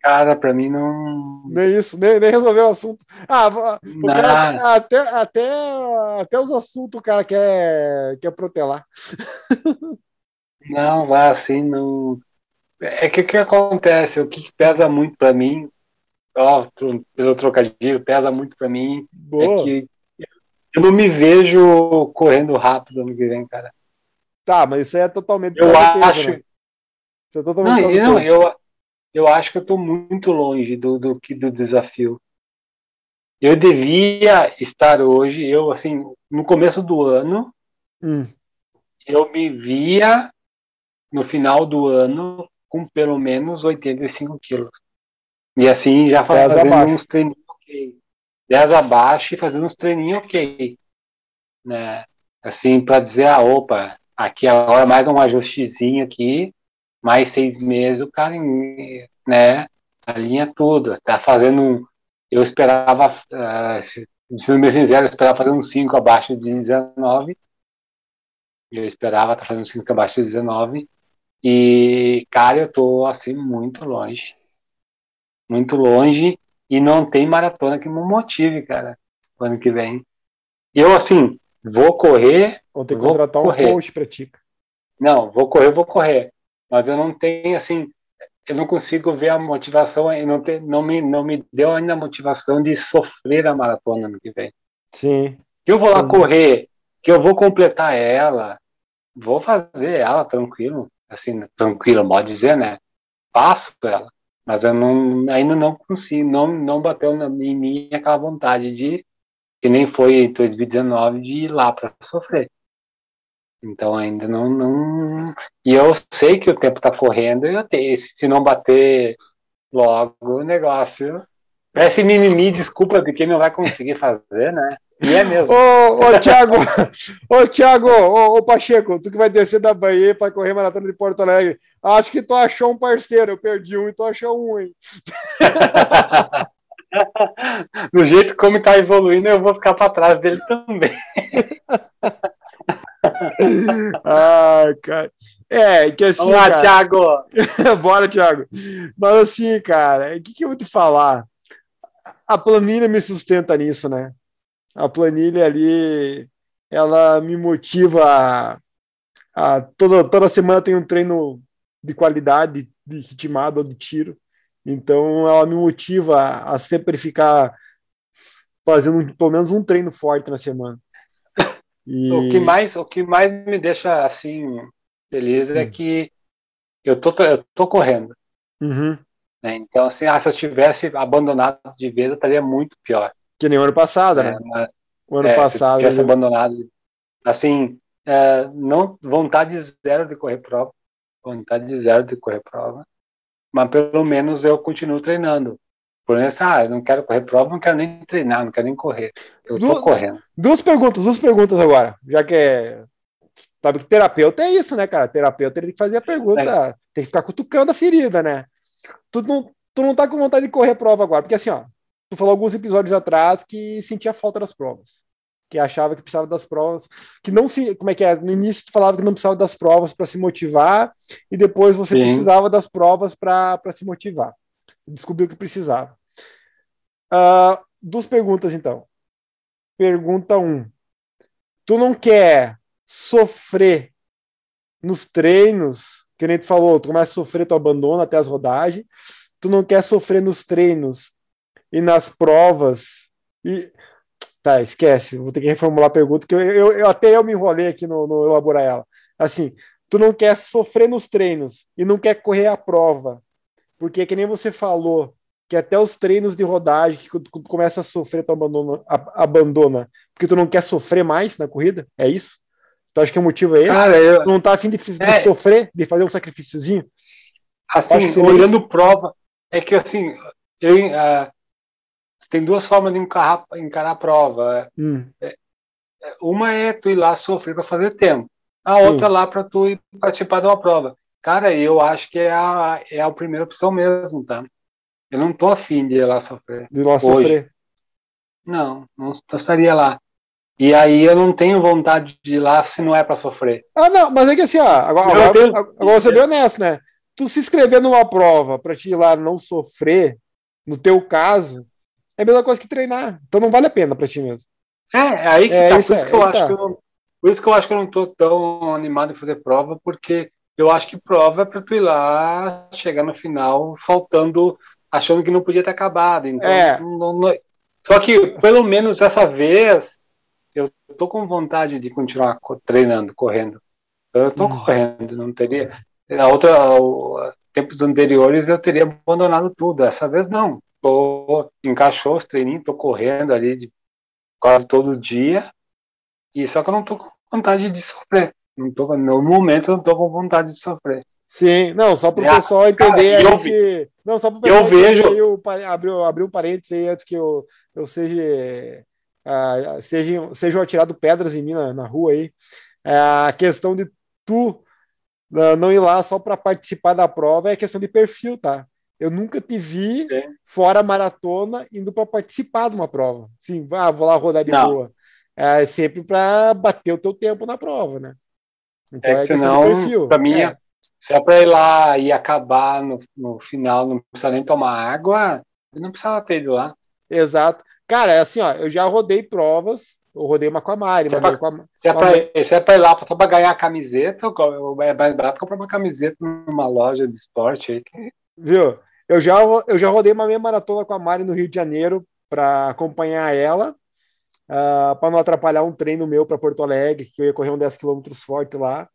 Cara, pra mim não. Nem isso, nem, nem resolveu o assunto. Ah, o cara, até, até, até os assuntos o cara quer, quer protelar. Não, vai assim, não. É que o que acontece, o que pesa muito pra mim, ó, pelo trocadilho, pesa muito pra mim, é Boa. é que eu não me vejo correndo rápido no que vem, cara. Tá, mas isso é totalmente. Eu acho. Né? Isso é totalmente. Não, não eu, eu acho que eu estou muito longe do, do, do desafio. Eu devia estar hoje, eu assim, no começo do ano, hum. eu me via no final do ano com pelo menos 85 quilos. E assim, já fazendo uns treininhos ok. 10 abaixo e fazendo uns treininhos ok. Né? Assim, para dizer, ah, opa, aqui agora mais um ajustezinho aqui, mais seis meses, o cara, né, alinha tudo, tá fazendo um, eu esperava, uh, sendo bem sincero, eu esperava fazer um 5 abaixo de 19, eu esperava estar tá fazendo um 5 abaixo de 19, e, cara, eu tô, assim, muito longe, muito longe, e não tem maratona que me motive, cara, ano que vem. Eu, assim, vou correr. Vou ter que contratar correr. um coach pra ti. Não, vou correr, vou correr mas eu não tenho assim, eu não consigo ver a motivação e não, te, não, me, não me deu ainda a motivação de sofrer a maratona no que vem. Sim. Que eu vou lá correr, que eu vou completar ela, vou fazer ela tranquilo, assim, tranquilo, pode dizer, né? Faço ela, mas eu não, ainda não consigo, não, não bateu em mim aquela vontade de, que nem foi em 2019, de ir lá para sofrer. Então ainda não, não. E eu sei que o tempo está correndo e eu tenho, se não bater logo o negócio Parece mimimi, desculpa de quem não vai conseguir fazer, né? E é mesmo. Ô, ô Thiago, ô, Thiago, ô, ô, Pacheco, tu que vai descer da Bahia para correr maratona de Porto Alegre, acho que tu achou um parceiro, eu perdi um e tu achou um, hein? Do jeito como tá evoluindo, eu vou ficar para trás dele também. Ai, cara. É, que assim. Vamos lá, cara... Thiago! Bora, Thiago. Mas assim, cara, o que, que eu vou te falar? A planilha me sustenta nisso, né? A planilha ali, ela me motiva a, a toda, toda semana tem um treino de qualidade, de ritmado ou de tiro. Então ela me motiva a, a sempre ficar fazendo pelo menos um treino forte na semana. E... O que mais, o que mais me deixa assim feliz é hum. que eu tô, eu tô correndo. Uhum. Né? Então, assim, ah, se eu tivesse abandonado de vez, eu estaria muito pior. Que nem o ano passado, é, né? Mas, o ano é, passado. Tivesse eu... abandonado. Assim, é, não, vontade zero de correr prova. Vontade de zero de correr prova. Mas pelo menos eu continuo treinando. Por exemplo, ah, eu não quero correr prova, não quero nem treinar, não quero nem correr. Eu du tô correndo. Duas perguntas, duas perguntas agora. Já que é. Sabe que terapeuta é isso, né, cara? Terapeuta ele tem que fazer a pergunta, é. tem que ficar cutucando a ferida, né? Tu não, tu não tá com vontade de correr prova agora, porque assim, ó, tu falou alguns episódios atrás que sentia falta das provas. Que achava que precisava das provas, que não se. Como é que é? No início tu falava que não precisava das provas para se motivar, e depois você Sim. precisava das provas para se motivar descobriu que precisava. Uh, duas perguntas, então. Pergunta 1. Um. Tu não quer sofrer nos treinos, que nem tu falou, tu começa a sofrer, tu abandona até as rodagens. Tu não quer sofrer nos treinos e nas provas. E... Tá, esquece, vou ter que reformular a pergunta, que eu, eu, eu até eu me enrolei aqui no, no elaborar ela. Assim, tu não quer sofrer nos treinos e não quer correr a prova porque que nem você falou, que até os treinos de rodagem, que quando tu começa a sofrer, tu abandona, abandona, porque tu não quer sofrer mais na corrida? É isso? Tu acha que o motivo é esse? Cara, eu... Tu não tá afim de, de é... sofrer, de fazer um sacrifíciozinho? Assim, olhando isso. prova, é que assim, eu, uh, tem duas formas de encarar, encarar a prova. Hum. É, é uma é tu ir lá sofrer para fazer tempo. A Sim. outra é lá para tu ir participar de uma prova. Cara, eu acho que é a, é a primeira opção mesmo, tá? Eu não tô afim de ir lá sofrer. De ir lá hoje. sofrer? Não, não estaria lá. E aí eu não tenho vontade de ir lá se não é para sofrer. Ah, não, mas é que assim, ó, agora, agora, tenho... agora você é bem honesto, né? Tu se inscrever numa prova para te ir lá não sofrer, no teu caso, é a mesma coisa que treinar. Então não vale a pena para ti mesmo. É, é aí que é, tá. Isso, por, isso que eu acho tá. que eu, por isso que eu acho que eu não tô tão animado em fazer prova, porque eu acho que prova é para tu ir lá, chegar no final faltando, achando que não podia ter acabado. Então, é. não, não... Só que, pelo menos dessa vez, eu tô com vontade de continuar treinando, correndo. Eu tô hum. correndo, não teria. Na outra, tempos anteriores eu teria abandonado tudo. Essa vez não. Tô, encaixou os treininhos, tô correndo ali de quase todo dia. E só que eu não tô com vontade de sofrer. Não tô, no momento eu não tô com vontade de sofrer. Sim, não, só para o é, pessoal entender cara, que. Não, só para o pessoal eu vejo. Eu abriu, abriu um parênteses aí antes que eu, eu seja. Uh, sejam, sejam atirado pedras em mim na, na rua aí. Uh, a questão de tu uh, não ir lá só para participar da prova é questão de perfil, tá? Eu nunca te vi Sim. fora maratona indo para participar de uma prova. Sim, ah, vou lá rodar de não. rua. É sempre para bater o teu tempo na prova, né? Então, é que senão, para mim, é. se é para ir lá e acabar no, no final, não precisa nem tomar água, eu não precisava ter ido lá. Exato. Cara, é assim, ó, eu já rodei provas, eu rodei uma com a Mari. Se, é pra, a, se, é pra, se é pra ir lá só para ganhar a camiseta, é mais barato comprar uma camiseta numa loja de esporte aí. Viu? Eu já, eu já rodei uma meia maratona com a Mari no Rio de Janeiro para acompanhar ela uh, ah, para não atrapalhar um treino meu para Porto Alegre, que eu ia correr um 10 km forte lá.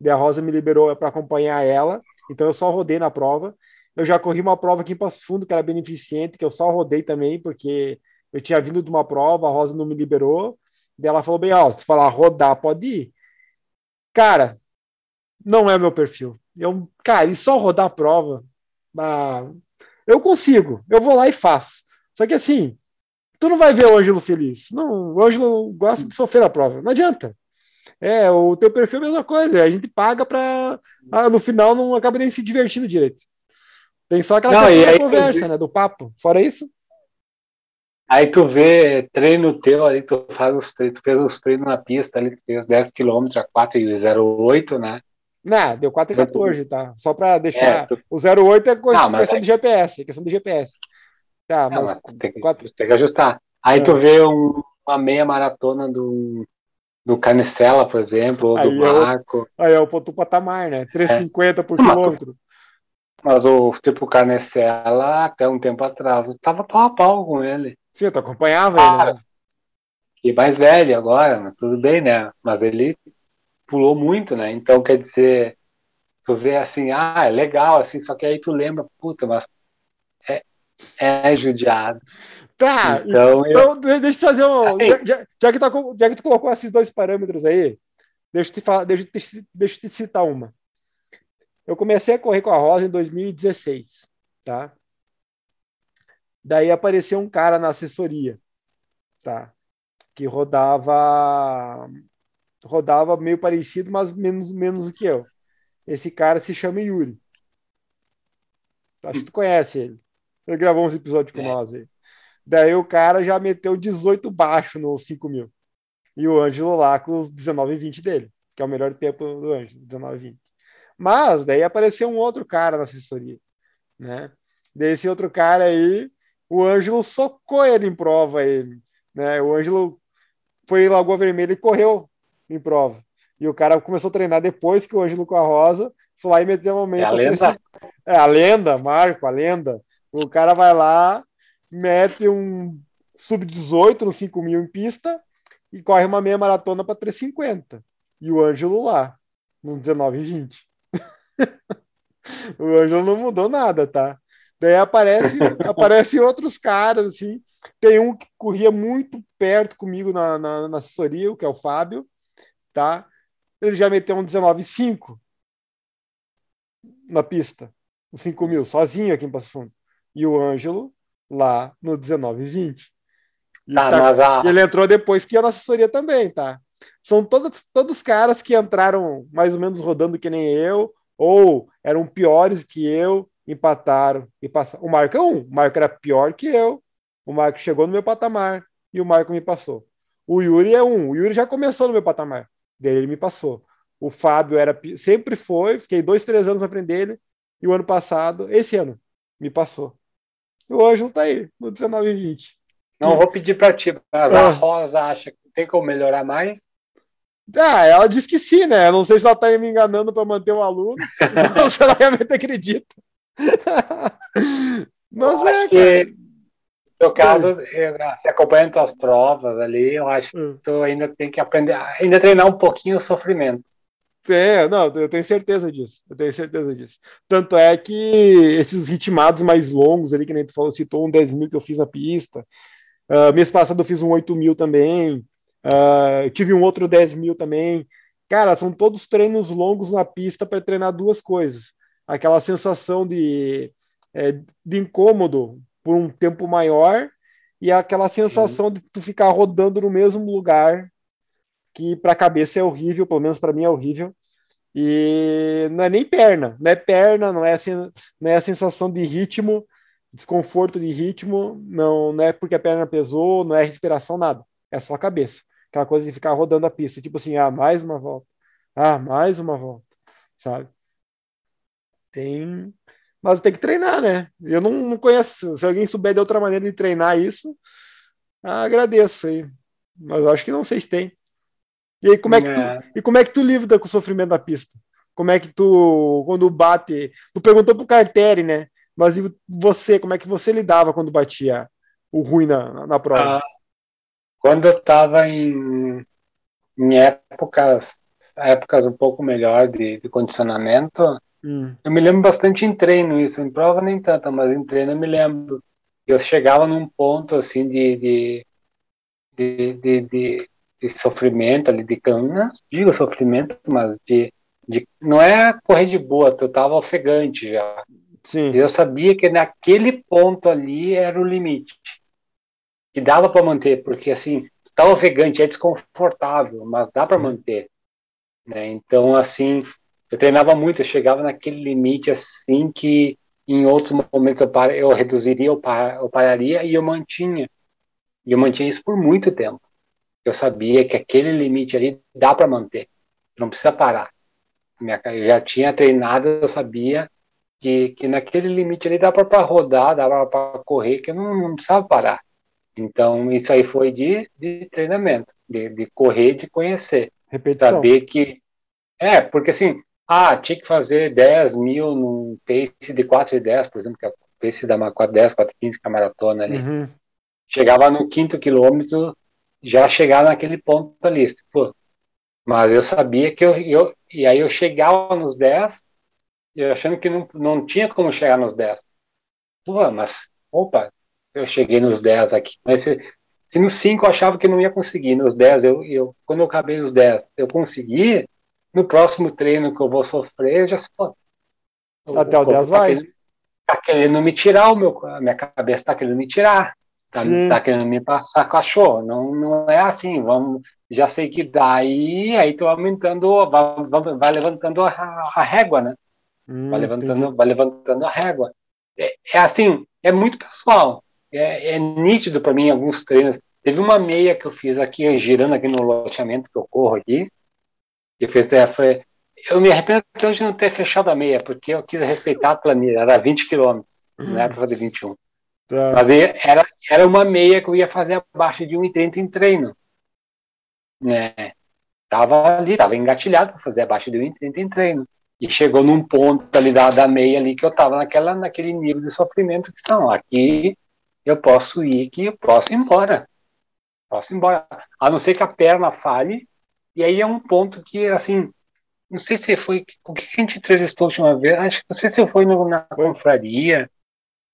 E a Rosa me liberou para acompanhar ela, então eu só rodei na prova. Eu já corri uma prova aqui em Passo Fundo, que era beneficente, que eu só rodei também, porque eu tinha vindo de uma prova, a Rosa não me liberou. Daí ela falou bem, se tu falar rodar, pode ir. Cara, não é meu perfil. Eu, cara, e só rodar a prova, ah, eu consigo, eu vou lá e faço. Só que assim, tu não vai ver o Ângelo feliz. Não, o Ângelo gosta de sofrer a prova. Não adianta. É, o teu perfil é a mesma coisa. A gente paga para ah, no final não acaba nem se divertindo direito. Tem só aquela Não, aí- conversa, né? Do papo. Fora isso, Aí tu vê treino teu ali, tu faz os treinos, tu fez os treinos na pista ali, tu fez 10 km a 4,08, né? Não, deu 4 e 14, tá? Só para deixar. É, tu, O 08 é coisa, Não, questão é- de GPS, é questão de GPS. Tá, não, mas, mas tem, que, quatro- tu tem que ajustar. Aí É. tu vê um- uma meia maratona do, do Canicela, por exemplo, ou do Aí Marco, aí é o ponto patamar, né? 3,50 por Não, quilômetro. mas o tipo Canicela, até um tempo atrás, eu tava pau a pau com ele. Sim, tu acompanhava ele, né? E mais velho agora, né? tudo bem, né? Mas ele pulou muito, né? Então, quer dizer, tu vê assim, ah, é legal, assim, só que aí tu lembra, puta, mas é, é judiado. Tá, Então, eu, então de- deixa eu fazer um. Assim. Já, já- que tá já que tu colocou esses dois parâmetros aí, deixa eu te, falar, deixa eu te, deixa eu te citar uma. Eu comecei a correr com a Rosa em 2016, tá? Daí apareceu um cara na assessoria, tá? Que rodava rodava meio parecido, mas menos menos do que eu. Esse cara se chama Yuri. Acho que tu conhece ele. Ele gravou uns episódios com É. nós aí. Daí o cara já meteu 18 baixo no 5 mil. E o Ângelo lá com os 19,20 dele, que é o melhor tempo do Ângelo, 19,20. Mas daí apareceu um outro cara na assessoria, né? Desse outro cara aí, o Ângelo socou ele em prova, ele, né? O Ângelo foi em Lagoa Vermelha e correu em prova. E o cara começou a treinar depois que o Ângelo com a Rosa foi lá e meteu uma meia É a lenda? 300. É a lenda, Marco, a lenda. O cara vai lá, mete um sub-18 no 5 mil em pista e corre uma meia maratona para 3,50. E o Ângelo lá, no 19,20. o Ângelo não mudou nada, tá? Daí aparece, aparece outros caras, assim. Tem um que corria muito perto comigo na, na, na assessoria, que é o Fábio, tá? Ele já meteu um 19,5 na pista, os 5 mil, sozinho aqui em Passo Fundo. E o Ângelo lá no 19,20. E tá, tá- mas a, ele entrou depois que eu na assessoria também, tá? São todos, todos caras que entraram mais ou menos rodando que nem eu, ou eram piores que eu, empataram e passaram. O Marco é um, o Marco era pior que eu, o Marco chegou no meu patamar e o Marco me passou. O Yuri é um, o Yuri já começou no meu patamar, daí ele me passou. O Fábio era sempre foi, fiquei dois, três anos na frente dele, e o ano passado, esse ano, me passou. O Ângelo tá aí, no 19 e 20. não vou pedir pra ti, mas Ah. a Rosa acha que tem como melhorar mais? Ah, ela disse que sim, né? Eu não sei se ela tá me enganando para manter o aluno, ou se ela realmente acredita. Mas Eu é, que, no caso, se acompanhando tuas provas ali, eu acho que cara. tu ainda tem que aprender, ainda treinar um pouquinho o sofrimento. É, não, eu tenho certeza disso. Eu tenho certeza disso. Tanto é que esses ritmados mais longos ali, que nem tu falou, citou um 10 mil que eu fiz na pista. Ah, mês passado eu fiz um 8 mil também. Eu tive um outro 10 mil também. Cara, são todos treinos longos na pista para treinar duas coisas. Aquela sensação de, é, de incômodo por um tempo maior e aquela sensação de tu ficar rodando no mesmo lugar que para a cabeça é horrível, pelo menos para mim é horrível. E não é nem perna, não é perna, não é, não é a sensação de ritmo, desconforto de ritmo, não, não é porque a perna pesou, não é respiração, nada. É só a cabeça. Aquela coisa de ficar rodando a pista, tipo assim, ah, mais uma volta, ah, mais uma volta, sabe? Tem. Mas tem que treinar, né? Eu não, não conheço. Se alguém souber de outra maneira de treinar isso, ah, agradeço aí. Mas eu acho que não sei se tem. E aí, como é que tu, É. e como é que tu lida com o sofrimento da pista? Como é que tu, quando bate. Tu perguntou pro Carteri, né? Mas e você, como é que você lidava quando batia o ruim na, na prova? Ah, quando eu estava em, em épocas, épocas um pouco melhor de, de condicionamento, Hum, eu me lembro bastante em treino isso, em prova nem tanto, mas em treino eu me lembro. Eu chegava num ponto assim de, de, de, de, de, de sofrimento ali, de não digo sofrimento, mas de, de não é correr de boa, eu estava ofegante já. sim. Eu sabia que naquele ponto ali era o limite. que dava para manter, porque assim, tá ofegante, é desconfortável, mas dá para manter. Né? Então, assim, eu treinava muito, eu chegava naquele limite assim que em outros momentos eu, par, eu reduziria, eu, par, eu pararia e eu mantinha. E eu mantinha isso por muito tempo. Eu sabia que aquele limite ali dá para manter, não precisa parar. Eu já tinha treinado, eu sabia que, que naquele limite ali dá para rodar, dá para correr, que eu não, não precisava parar. Então, isso aí foi de, de treinamento, de, de correr, de conhecer. Repetição. Saber que. É, porque assim, ah, tinha que fazer 10 mil num pace de 4 e 10, por exemplo, que é o pace da 410, 415, que é a maratona ali. Uhum. Chegava no quinto quilômetro, já chegava naquele ponto lista. Pô, mas eu sabia que eu, eu. E aí eu chegava nos 10, eu achando que não, não tinha como chegar nos 10. Pô, mas, opa, eu cheguei nos 10 aqui. Mas se, se nos 5 eu achava que não ia conseguir, nos 10, eu, eu, quando eu acabei os 10, eu consegui, no próximo treino que eu vou sofrer, eu já sei, Até o 10 tá vai. Querendo, tá querendo me tirar o meu, a minha cabeça tá querendo me tirar. Tá, tá querendo me passar cachorro. Não, não é assim, vamos, já sei que daí, aí tô aumentando, vai, vai levantando a, a, régua, né? Hum, vai levantando, vai levantando a régua. É, é assim, é muito pessoal é, é nítido para mim alguns treinos. Teve uma meia que eu fiz aqui, girando aqui no loteamento que eu corro aqui, fez, é, foi, eu me arrependo até de não ter fechado a meia, porque eu quis respeitar a planilha, era 20 km, não era para fazer 21. Tá. Mas era, era uma meia que eu ia fazer abaixo de 1,30 em treino. Né? Tava ali, tava engatilhado para fazer abaixo de 1,30 em treino. E chegou num ponto ali da, da meia ali que eu tava naquela, naquele nível de sofrimento que são. Aqui eu posso ir que eu posso ir embora. Posso ir embora. A não ser que a perna falhe. E aí é um ponto que, assim, não sei se foi. O que a gente entrevistou a última vez? Acho que não sei se foi no, na confraria.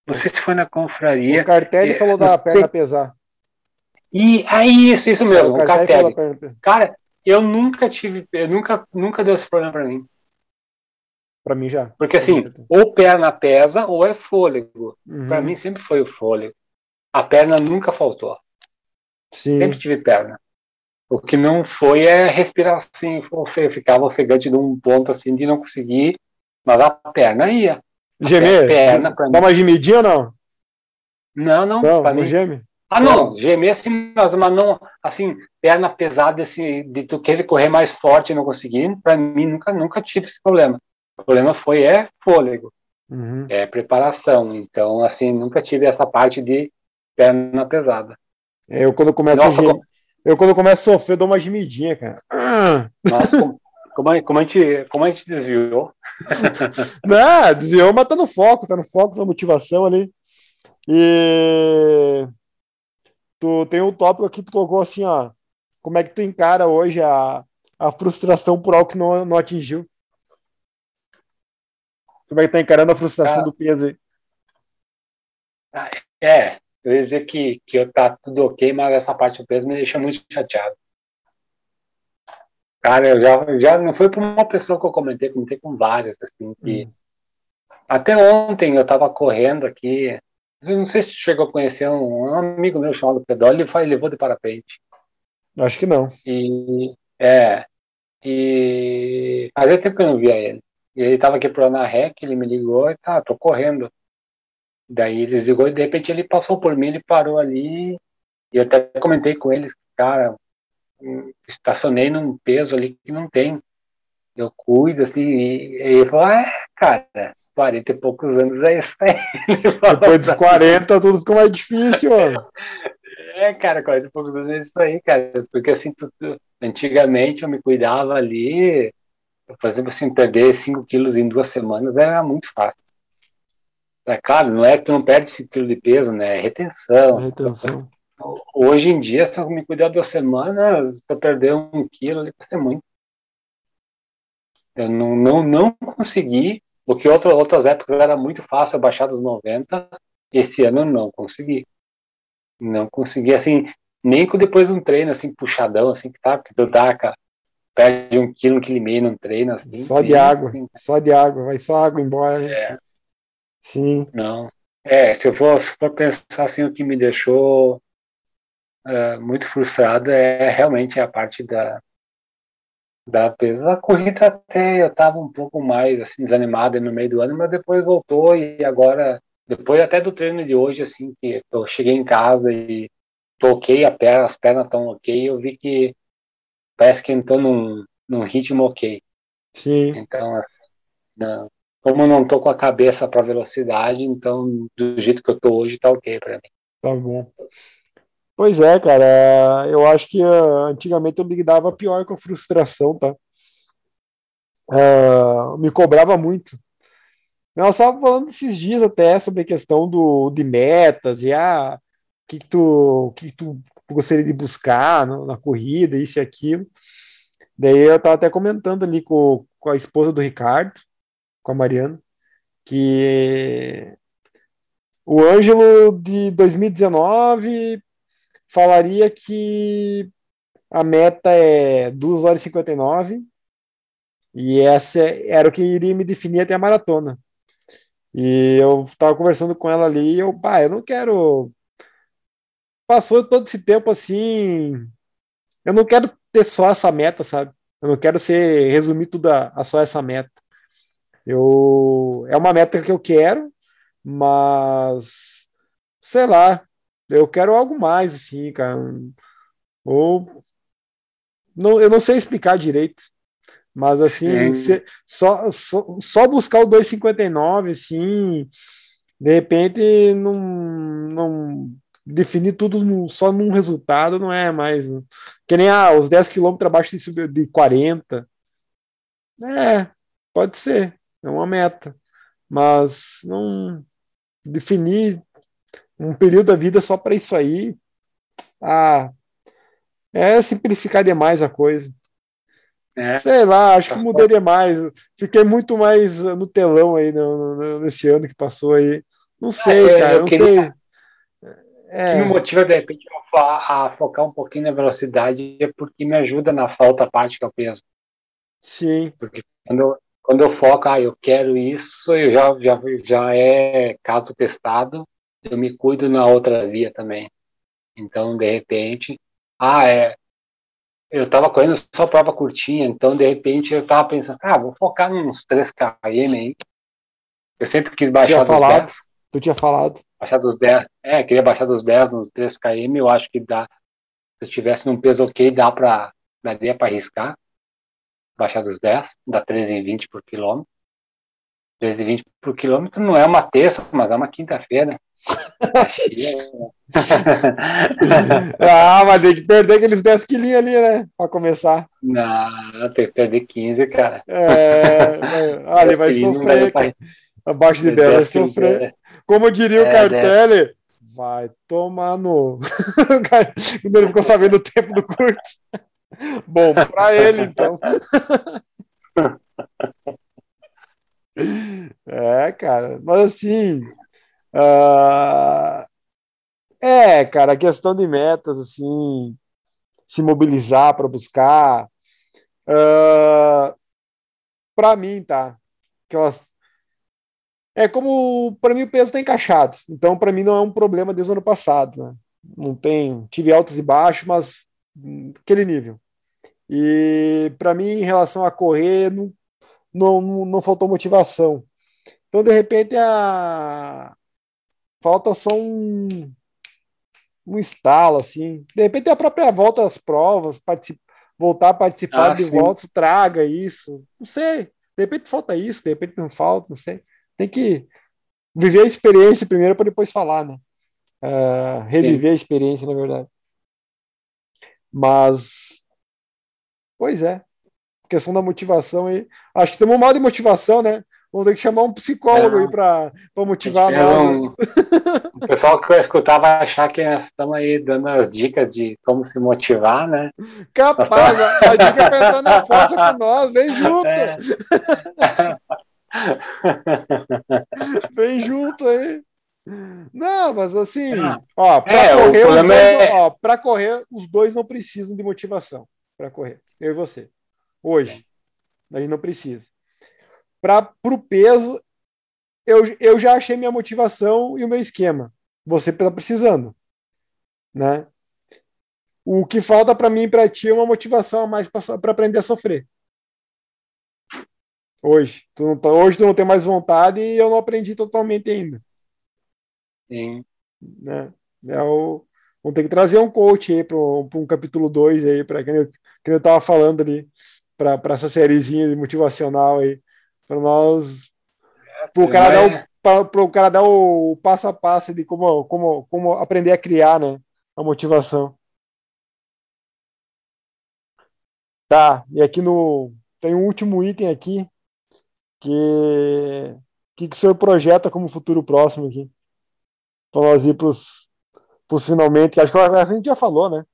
Não sei se foi na confraria. O Cartelli É, falou da sei- perna pesar. E aí, isso, isso mesmo, o Cartelli falou Cartelli. Cara, eu nunca tive. Eu nunca, nunca deu esse problema pra mim. Pra mim já. Porque assim, ou perna pesa ou é fôlego. Uhum. Pra mim sempre foi o fôlego. A perna nunca faltou. Sim. Sempre tive perna. O que não foi é respirar assim, ficava ofegante num ponto assim de não conseguir, mas a perna ia. Gemer? perna. Dá uma gemidinha ou não? Não, não, Não, pra não mim. geme? Ah, não, gemer assim, mas, mas não, assim, perna pesada, assim, de tu querer correr mais forte e não conseguir, pra mim nunca, nunca tive esse problema. O problema foi é fôlego, Uhum. é preparação. Então, assim, nunca tive essa parte de perna pesada. É, Eu quando começo Nossa, a gem- como- eu quando começo a sofrer, eu dou uma gemidinha, cara. Ah! Nossa, como, como, a, como, a gente, como a gente desviou. Não, desviou, mas tá no foco, tá no foco da motivação ali. E tu tem um tópico aqui que tu colocou assim, ó. Como é que tu encara hoje a, a frustração por algo que não, não atingiu? Como é que tá encarando a frustração Ah. do peso aí? É, eu ia dizer que, que eu tá tudo ok, mas essa parte do peso me deixa muito chateado. Cara, eu já, já não foi por uma pessoa que eu comentei, comentei com várias, assim, que até ontem eu tava correndo aqui, eu não sei se chegou a conhecer um, um amigo meu chamado Pedro, ele foi, levou de parapente. Acho que não. E é. E fazia tempo que eu não via ele. E ele tava aqui pro Ana Rec, ele me ligou e tá, tô correndo. Daí ele ligou e de repente ele passou por mim, ele parou ali. E eu até comentei com eles, cara, hum, estacionei num peso ali que não tem. Eu cuido, assim, e e ele falou, é, cara, 40 e poucos anos é isso aí. Depois dos 40, tudo fica mais difícil, mano. É, cara, 40 e poucos anos é isso aí, cara. Porque assim, tu- tu- antigamente eu me cuidava ali, por exemplo, assim, perder 5 quilos em duas semanas era muito fácil. É claro, não é que tu não perde 5 quilos de peso, né? É retenção. Retenção. Hoje em dia, se eu me cuidar duas semanas, se eu perder um quilo, vai ser muito. Eu não, não, não consegui, porque outra, outras épocas era muito fácil eu baixar dos 90, esse ano eu não consegui. Não consegui, assim, nem com depois de um treino, assim, puxadão, assim, que tá, que tu dá, cara, perde um quilo, um quilo e meio num treino, assim. Só de água. assim, Só de água. Vai só água embora. né? Sim. Não. É, se eu for, se for pensar assim, o que me deixou uh, muito frustrado é realmente a parte da da a corrida até eu estava um pouco mais assim desanimado no meio do ano, mas depois voltou e agora depois até do treino de hoje assim que eu cheguei em casa e toquei a perna, as pernas estão ok, eu vi que parece que entrou num, num ritmo ok. Sim. Então, não, como eu não tô com a cabeça para velocidade, então do jeito que eu tô hoje tá ok para mim. Tá bom. Pois é, cara, eu acho que uh, antigamente eu lidava pior com a frustração, tá? Uh, me cobrava muito. Nós estávamos falando esses dias até sobre a questão do, de metas e ah, o que, que, tu, que, que tu gostaria de buscar no, na corrida, isso e aquilo. Daí eu estava até comentando ali com, com a esposa do Ricardo, com a Mariana, que o Ângelo de 2019 falaria que a meta é 2 horas e 59 e essa era o que iria me definir até a maratona. E eu estava conversando com ela ali e eu, pá, eu não quero. Passou todo esse tempo assim. Eu não quero ter só essa meta, sabe? Eu não quero ser resumir tudo a, a só essa meta. Eu é uma meta que eu quero, mas sei lá, eu quero algo mais, assim, cara. Ou. Não, eu não sei explicar direito. Mas, assim, se, só, só, só buscar o 2,59, assim, de repente, não, não definir tudo no, só num resultado não é mais. Que nem ah, os 10 quilômetros abaixo de, de 40. É, pode ser, é uma meta. Mas não definir um período da vida só para isso aí, ah, é simplificar demais a coisa. É. Sei lá, acho que mudei demais. Fiquei muito mais no telão aí no, no, nesse ano que passou aí. Não sei, é, cara, não queria... sei. É. O que me motiva, de repente, a, focar um pouquinho na velocidade é porque me ajuda na outra parte que o peso. Sim. Porque quando eu, quando eu foco, ah, eu quero isso, eu já, já, já é caso testado, eu me cuido na outra via também. Então, de repente, ah, é. Eu estava correndo só prova curtinha, então de repente eu estava pensando, ah, vou focar nos 3 km aí. Eu sempre quis baixar dos falado, 10. Tu tinha falado. Baixar dos 10. É, queria baixar dos 10 nos 3 km, eu acho que dá. Se eu estivesse num peso ok, dá para daria para arriscar. Baixar dos 10, dá 13,20 por quilômetro. 13,20 por quilômetro não é uma terça, mas é uma quinta-feira. ah, mas tem que perder aqueles 10 quilinhos ali, né? Pra começar. Não, tem que perder 15, cara. É, ali vai sofrer, cara. Abaixo de 10 vai sofrer. Como diria o é, Cartelli, vai tomar no. Quando ele ficou sabendo o tempo do curto. Bom, pra ele, então. É, cara, mas assim, Uh, é, cara, a questão de metas, assim, se mobilizar para buscar. Uh, para mim, tá? Aquelas, é como, para mim, o peso está encaixado. Então, para mim, não é um problema desde o ano passado. Né? Não tem, tive altos e baixos, mas aquele nível. E para mim, em relação a correr, não, não, não faltou motivação. Então, de repente, a, falta só um, um estalo, assim. De repente, a própria volta às provas, voltar a participar ah, de sim. voltas, traga isso. Não sei. De repente falta isso, de repente não falta, não sei. Tem que viver a experiência primeiro para depois falar, né? Uh, reviver sim. a experiência, na verdade. Mas, pois é. Questão da motivação aí. Acho que temos um mal de motivação, né? Vamos ter que chamar um psicólogo é. aí para motivar nós. Um, o pessoal que vai escutar vai achar que estamos aí dando as dicas de como se motivar, né? Capaz, a, a dica é para entrar na força com nós, vem junto. É. vem junto aí. Não, mas assim, ó, para é, correr, é... correr, os dois não precisam de motivação para correr. Eu e você. Hoje. A gente não precisa para o peso, eu, eu já achei minha motivação e o meu esquema. Você está precisando, né? O que falta para mim e para ti é uma motivação a mais para aprender a sofrer. Hoje. Tu não, tá, hoje tu não tem mais vontade e eu não aprendi totalmente ainda. Sim. Né? É o, vamos ter que trazer um coach aí para um capítulo 2 aí, para quem eu, quem eu tava falando ali, para essa sériezinha motivacional aí, para nós. Para o cara, dar o, é. pra, o cara dar o passo a passo de como, como, como aprender a criar né, a motivação. Tá, e aqui no. Tem um último item aqui que que, que o senhor projeta como futuro próximo aqui? Para nós ir para os finalmente. Acho que o resto a gente já falou, né?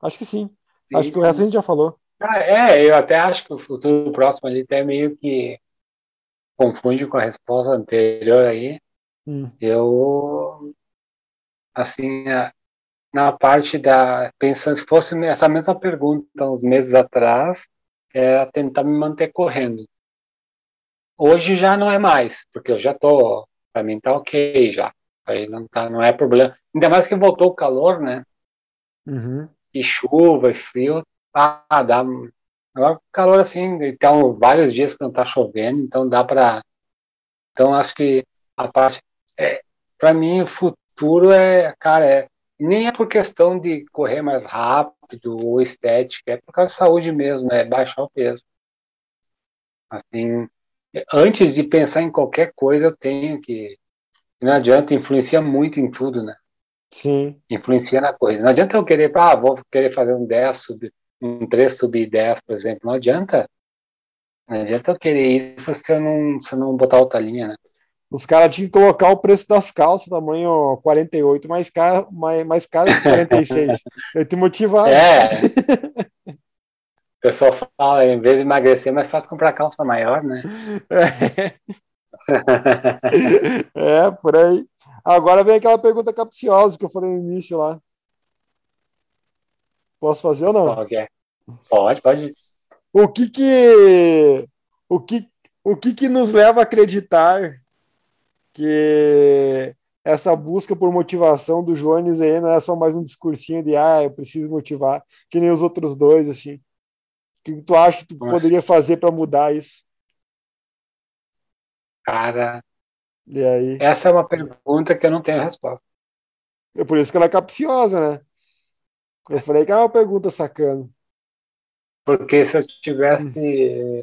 Acho que sim. sim. Acho que o resto a gente já falou. Ah, é, eu até acho que o futuro próximo ali até meio que confunde com a resposta anterior aí. Hum. Eu, assim, na parte da. Pensando, se fosse essa mesma pergunta uns meses atrás, era tentar me manter correndo. Hoje já não é mais, porque eu já tô, para mim tá ok já. Aí não tá, não é problema. Ainda mais que voltou o calor, né? Uhum. E chuva e frio, ah, dá agora calor assim, então vários dias que não tá chovendo, então dá para então acho que a parte é, para mim o futuro é, cara, é, nem é por questão de correr mais rápido ou estética, é por causa de saúde mesmo, é baixar o peso. Assim, antes de pensar em qualquer coisa, eu tenho que. Não adianta, influencia muito em tudo, né? Sim. Influencia na coisa. Não adianta eu querer, ah, vou querer fazer um 10 sub, um 3 sub 10, por exemplo. Não adianta. Não adianta eu querer isso se eu não, se eu não botar outra linha, né? Os caras tinham que colocar o preço das calças, tamanho 48, mais caro, mais, mais caro que 46. Eu te motivar. É. O pessoal fala, em vez de emagrecer, é mais fácil comprar calça maior, né? É. é, por aí. Agora vem aquela pergunta capciosa que eu falei no início lá. Posso fazer ou não? Okay. Pode, pode. O que que o que o que que nos leva a acreditar que essa busca por motivação do Jones aí não é só mais um discursinho de ah, eu preciso motivar, que nem os outros dois assim. O que tu acha que tu Nossa. poderia fazer para mudar isso? Cara, e aí? essa é uma pergunta que eu não tenho resposta. É por isso que ela é capciosa, né? Eu falei que é uma pergunta sacana. Porque se eu tivesse, hum.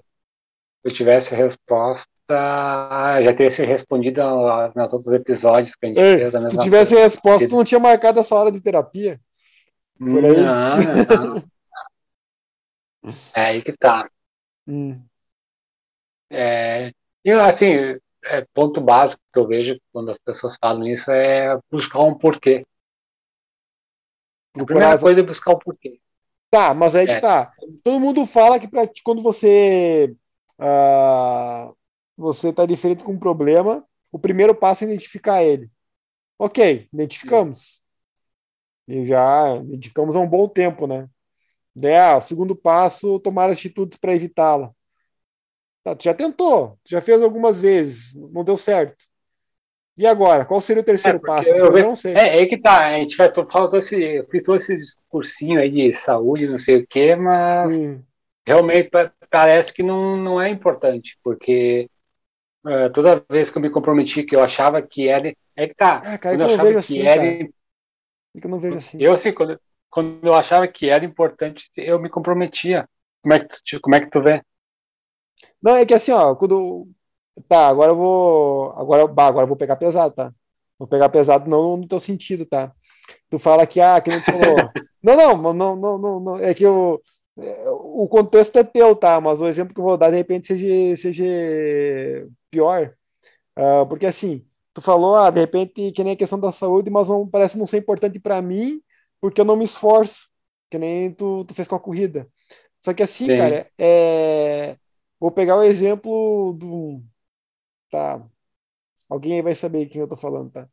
eu tivesse resposta, já teria se respondido nos outros episódios que a gente Ei, fez da mesma Se tivesse resposta, tu não tinha marcado essa hora de terapia. Por aí. Não, não. É aí que tá. Hum. É, e assim, é, ponto básico que eu vejo quando as pessoas falam isso é buscar um porquê. A primeira coisa é buscar o um porquê. Tá, mas aí é. que tá. Todo mundo fala que pra, quando você uh, você tá diferente com um problema, o primeiro passo é identificar ele. Ok, identificamos. E já identificamos há um bom tempo, né? Daí, ah, o segundo passo, tomar atitudes para evitá-la. Tá, tu já tentou, tu já fez algumas vezes, não deu certo. E agora? Qual seria o terceiro é, passo? Eu, eu, não sei. É, é que tá, a gente vai falando esse, eu fiz todo esse discursinho aí de saúde, não sei o quê, mas hum. realmente parece que não, não é importante, porque uh, toda vez que eu me comprometi que eu achava que era. É que tá. É, cara, quando eu, eu achava que assim, era. Cara. É eu não vejo assim. Eu, assim, quando, quando eu achava que era importante, eu me comprometia. Como é que tu, como é que tu vê? Não, é que assim, ó, quando. Tá, agora eu vou. Agora, bah, agora eu vou pegar pesado, tá? Vou pegar pesado não no teu sentido, tá? Tu fala que, ah, que tu falou. não, não, não, não, não, não, é que o, o contexto é teu, tá? Mas o exemplo que eu vou dar, de repente, seja, seja pior. Uh, porque assim, tu falou, ah, de repente, que nem a questão da saúde, mas não, parece não ser importante para mim, porque eu não me esforço, que nem tu, tu fez com a corrida. Só que assim, Sim. cara, é... vou pegar o exemplo do. Tá. Alguém aí vai saber quem eu tô falando, tá?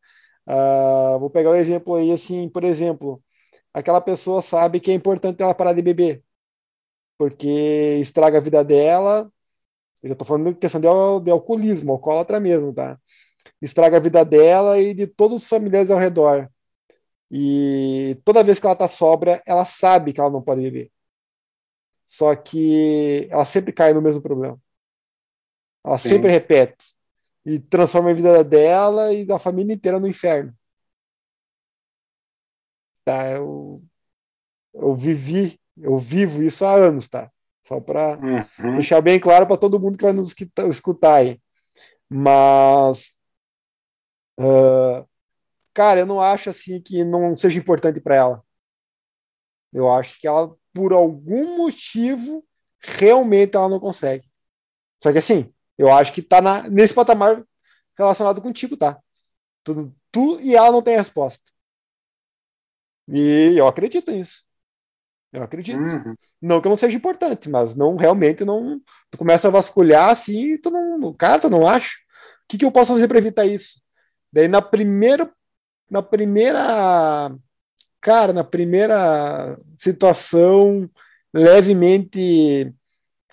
Uh, vou pegar o exemplo aí, assim, por exemplo, aquela pessoa sabe que é importante ela parar de beber, porque estraga a vida dela. Eu já tô falando de questão de, de alcoolismo, alcoólatra mesmo, tá? Estraga a vida dela e de todos os familiares ao redor. E toda vez que ela tá sóbria, ela sabe que ela não pode beber. Só que ela sempre cai no mesmo problema. Ela Sim. sempre repete. E transforma a vida dela e da família inteira no inferno. Tá, eu, eu vivi, eu vivo isso há anos, tá? Só para Uhum. deixar bem claro para todo mundo que vai nos escuta- escutar aí. Mas, ah, cara, eu não acho assim que não seja importante para ela. Eu acho que ela, por algum motivo, realmente ela não consegue. Só que assim, eu acho que tá na, nesse patamar relacionado contigo, tá? Tu, tu e ela não tem resposta. E eu acredito nisso. Eu acredito. Uhum. Não que não seja importante, mas não realmente não. Tu começa a vasculhar assim, tu não, cara, tu não acha. O que, que eu posso fazer para evitar isso? Daí na primeira, na primeira, cara, na primeira situação levemente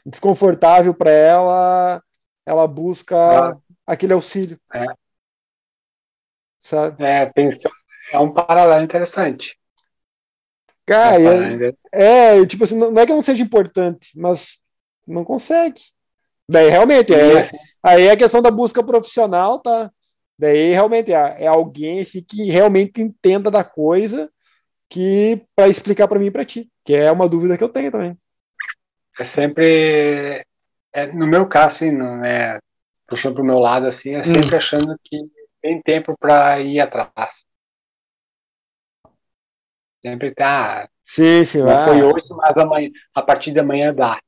desconfortável para ela, ela busca Ah. aquele auxílio. É. Sabe? É, é um paralelo interessante. Cara, É um é- É, tipo assim, não não é que não seja importante, mas não consegue. Daí realmente, é, assim, aí é a questão da busca profissional, tá? Daí realmente é, é alguém assim, que realmente entenda da coisa que para explicar para mim e para ti, que é uma dúvida que eu tenho também. é sempre, é, no meu caso, assim, não é, puxando pro meu lado, assim, é sempre achando que tem tempo para ir atrás. Sempre tá, Sim, sim, não ah, foi hoje, mas amanhã, a partir de amanhã dá.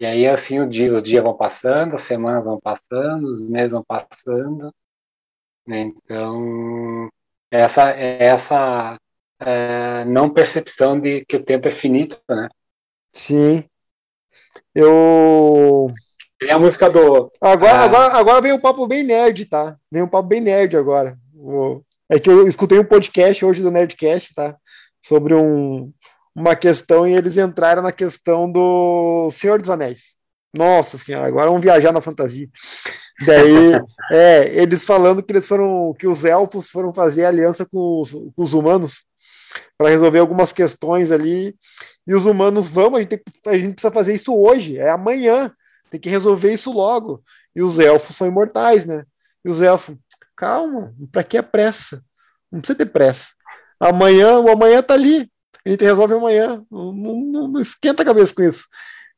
E aí, assim, o dia, os dias vão passando, as semanas vão passando, os meses vão passando. né? Então, essa, essa é, não percepção de que o tempo é finito, né? sim. Eu Tem a música do. agora, Ah. agora, agora vem um papo bem nerd, tá? Vem um papo bem nerd agora. É que eu escutei um podcast hoje do Nerdcast, tá? Sobre um, uma questão e eles entraram na questão do Senhor dos Anéis. Nossa senhora, agora vamos viajar na fantasia. Daí, é, eles falando que eles foram, que os elfos foram fazer aliança com os, com os humanos para resolver algumas questões ali. E os humanos, vamos, a gente, tem a gente precisa fazer isso hoje, é amanhã, tem que resolver isso logo. E os elfos são imortais, né? E os elfos, calma, pra que a pressa? Não precisa ter pressa. Amanhã, o amanhã tá ali. A gente resolve amanhã. Não, não- não esquenta a cabeça com isso.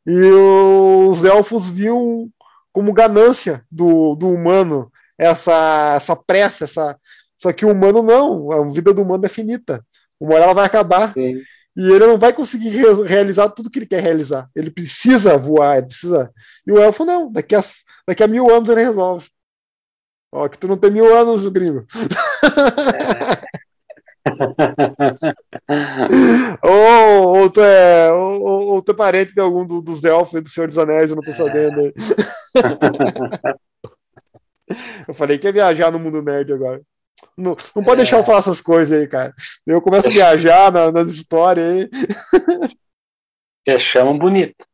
E os elfos viam como ganância do, do humano essa, essa pressa, essa. Só que o humano não, a vida do humano é finita. Uma hora ela vai acabar. Sim. E ele não vai conseguir re- realizar tudo que ele quer realizar. Ele precisa voar, ele precisa. E o elfo não. Daqui a, daqui a mil anos ele resolve. Ó, que tu não tem mil anos, gringo. Ou, ou, tu é, ou, ou- tu é parente de algum do- dos elfos e do Senhor dos Anéis, eu não tô sabendo. aí. eu falei que ia viajar no mundo nerd agora. Não, não pode É. deixar eu falar essas coisas aí, cara. Eu começo a viajar na- nas histórias aí. Que chamam bonito.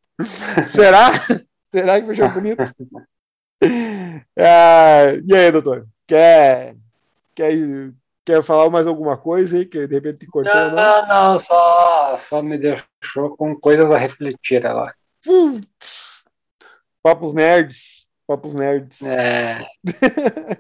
Será? Será que fechou bonito? Ah, e aí, doutor? Quer, quer, quer falar mais alguma coisa aí que de repente te cortou? Não, Não? não, não, só, só me deixou com coisas a refletir agora. Putz. Papos nerds. Papos nerds. É...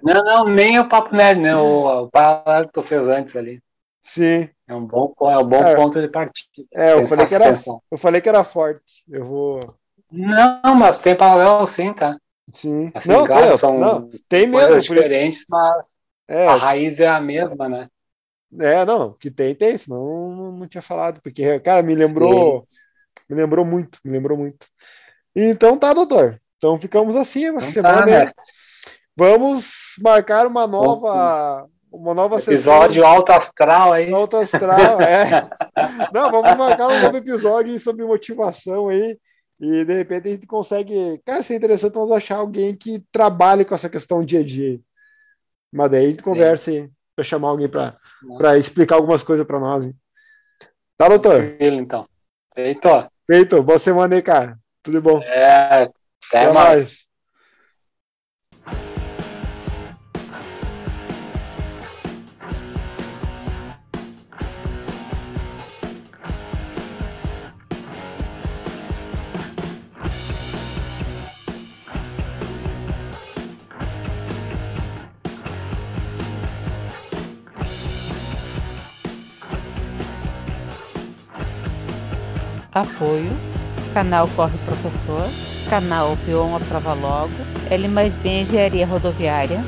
não, não, nem o papo nerd, né? O, o paralelo que tu fez antes ali. Sim. É um bom, é um bom É. ponto de partida. É, eu falei, que era, eu falei que era forte. Eu vou. Não, mas tem paralelo sim, tá? Sim. Assim, não, claro, tem, são não, tem mesmo. Diferentes, mas é, a raiz é a mesma, né? é, não, que tem, tem, senão não, não tinha falado, porque, cara, me lembrou, me lembrou muito, me lembrou muito. Então tá, doutor. Então ficamos assim essa Então semana. tá, né? Vamos marcar uma nova, uma nova sessão. Episódio alto astral aí. Alto astral, é. Não, vamos marcar um novo episódio sobre motivação aí. E de repente a gente consegue. Cara, seria interessante nós achar alguém que trabalhe com essa questão dia a dia. Mas daí a gente conversa pra chamar alguém pra explicar algumas coisas pra nós. hein? Tá, doutor? Tranquilo, então. Feito. Feito. Boa semana aí, cara. Tudo bom. É, até, Até mais. mais. Apoio, canal Corre Professor Canal Vion Aprova Logo. L mais B Engenharia Rodoviária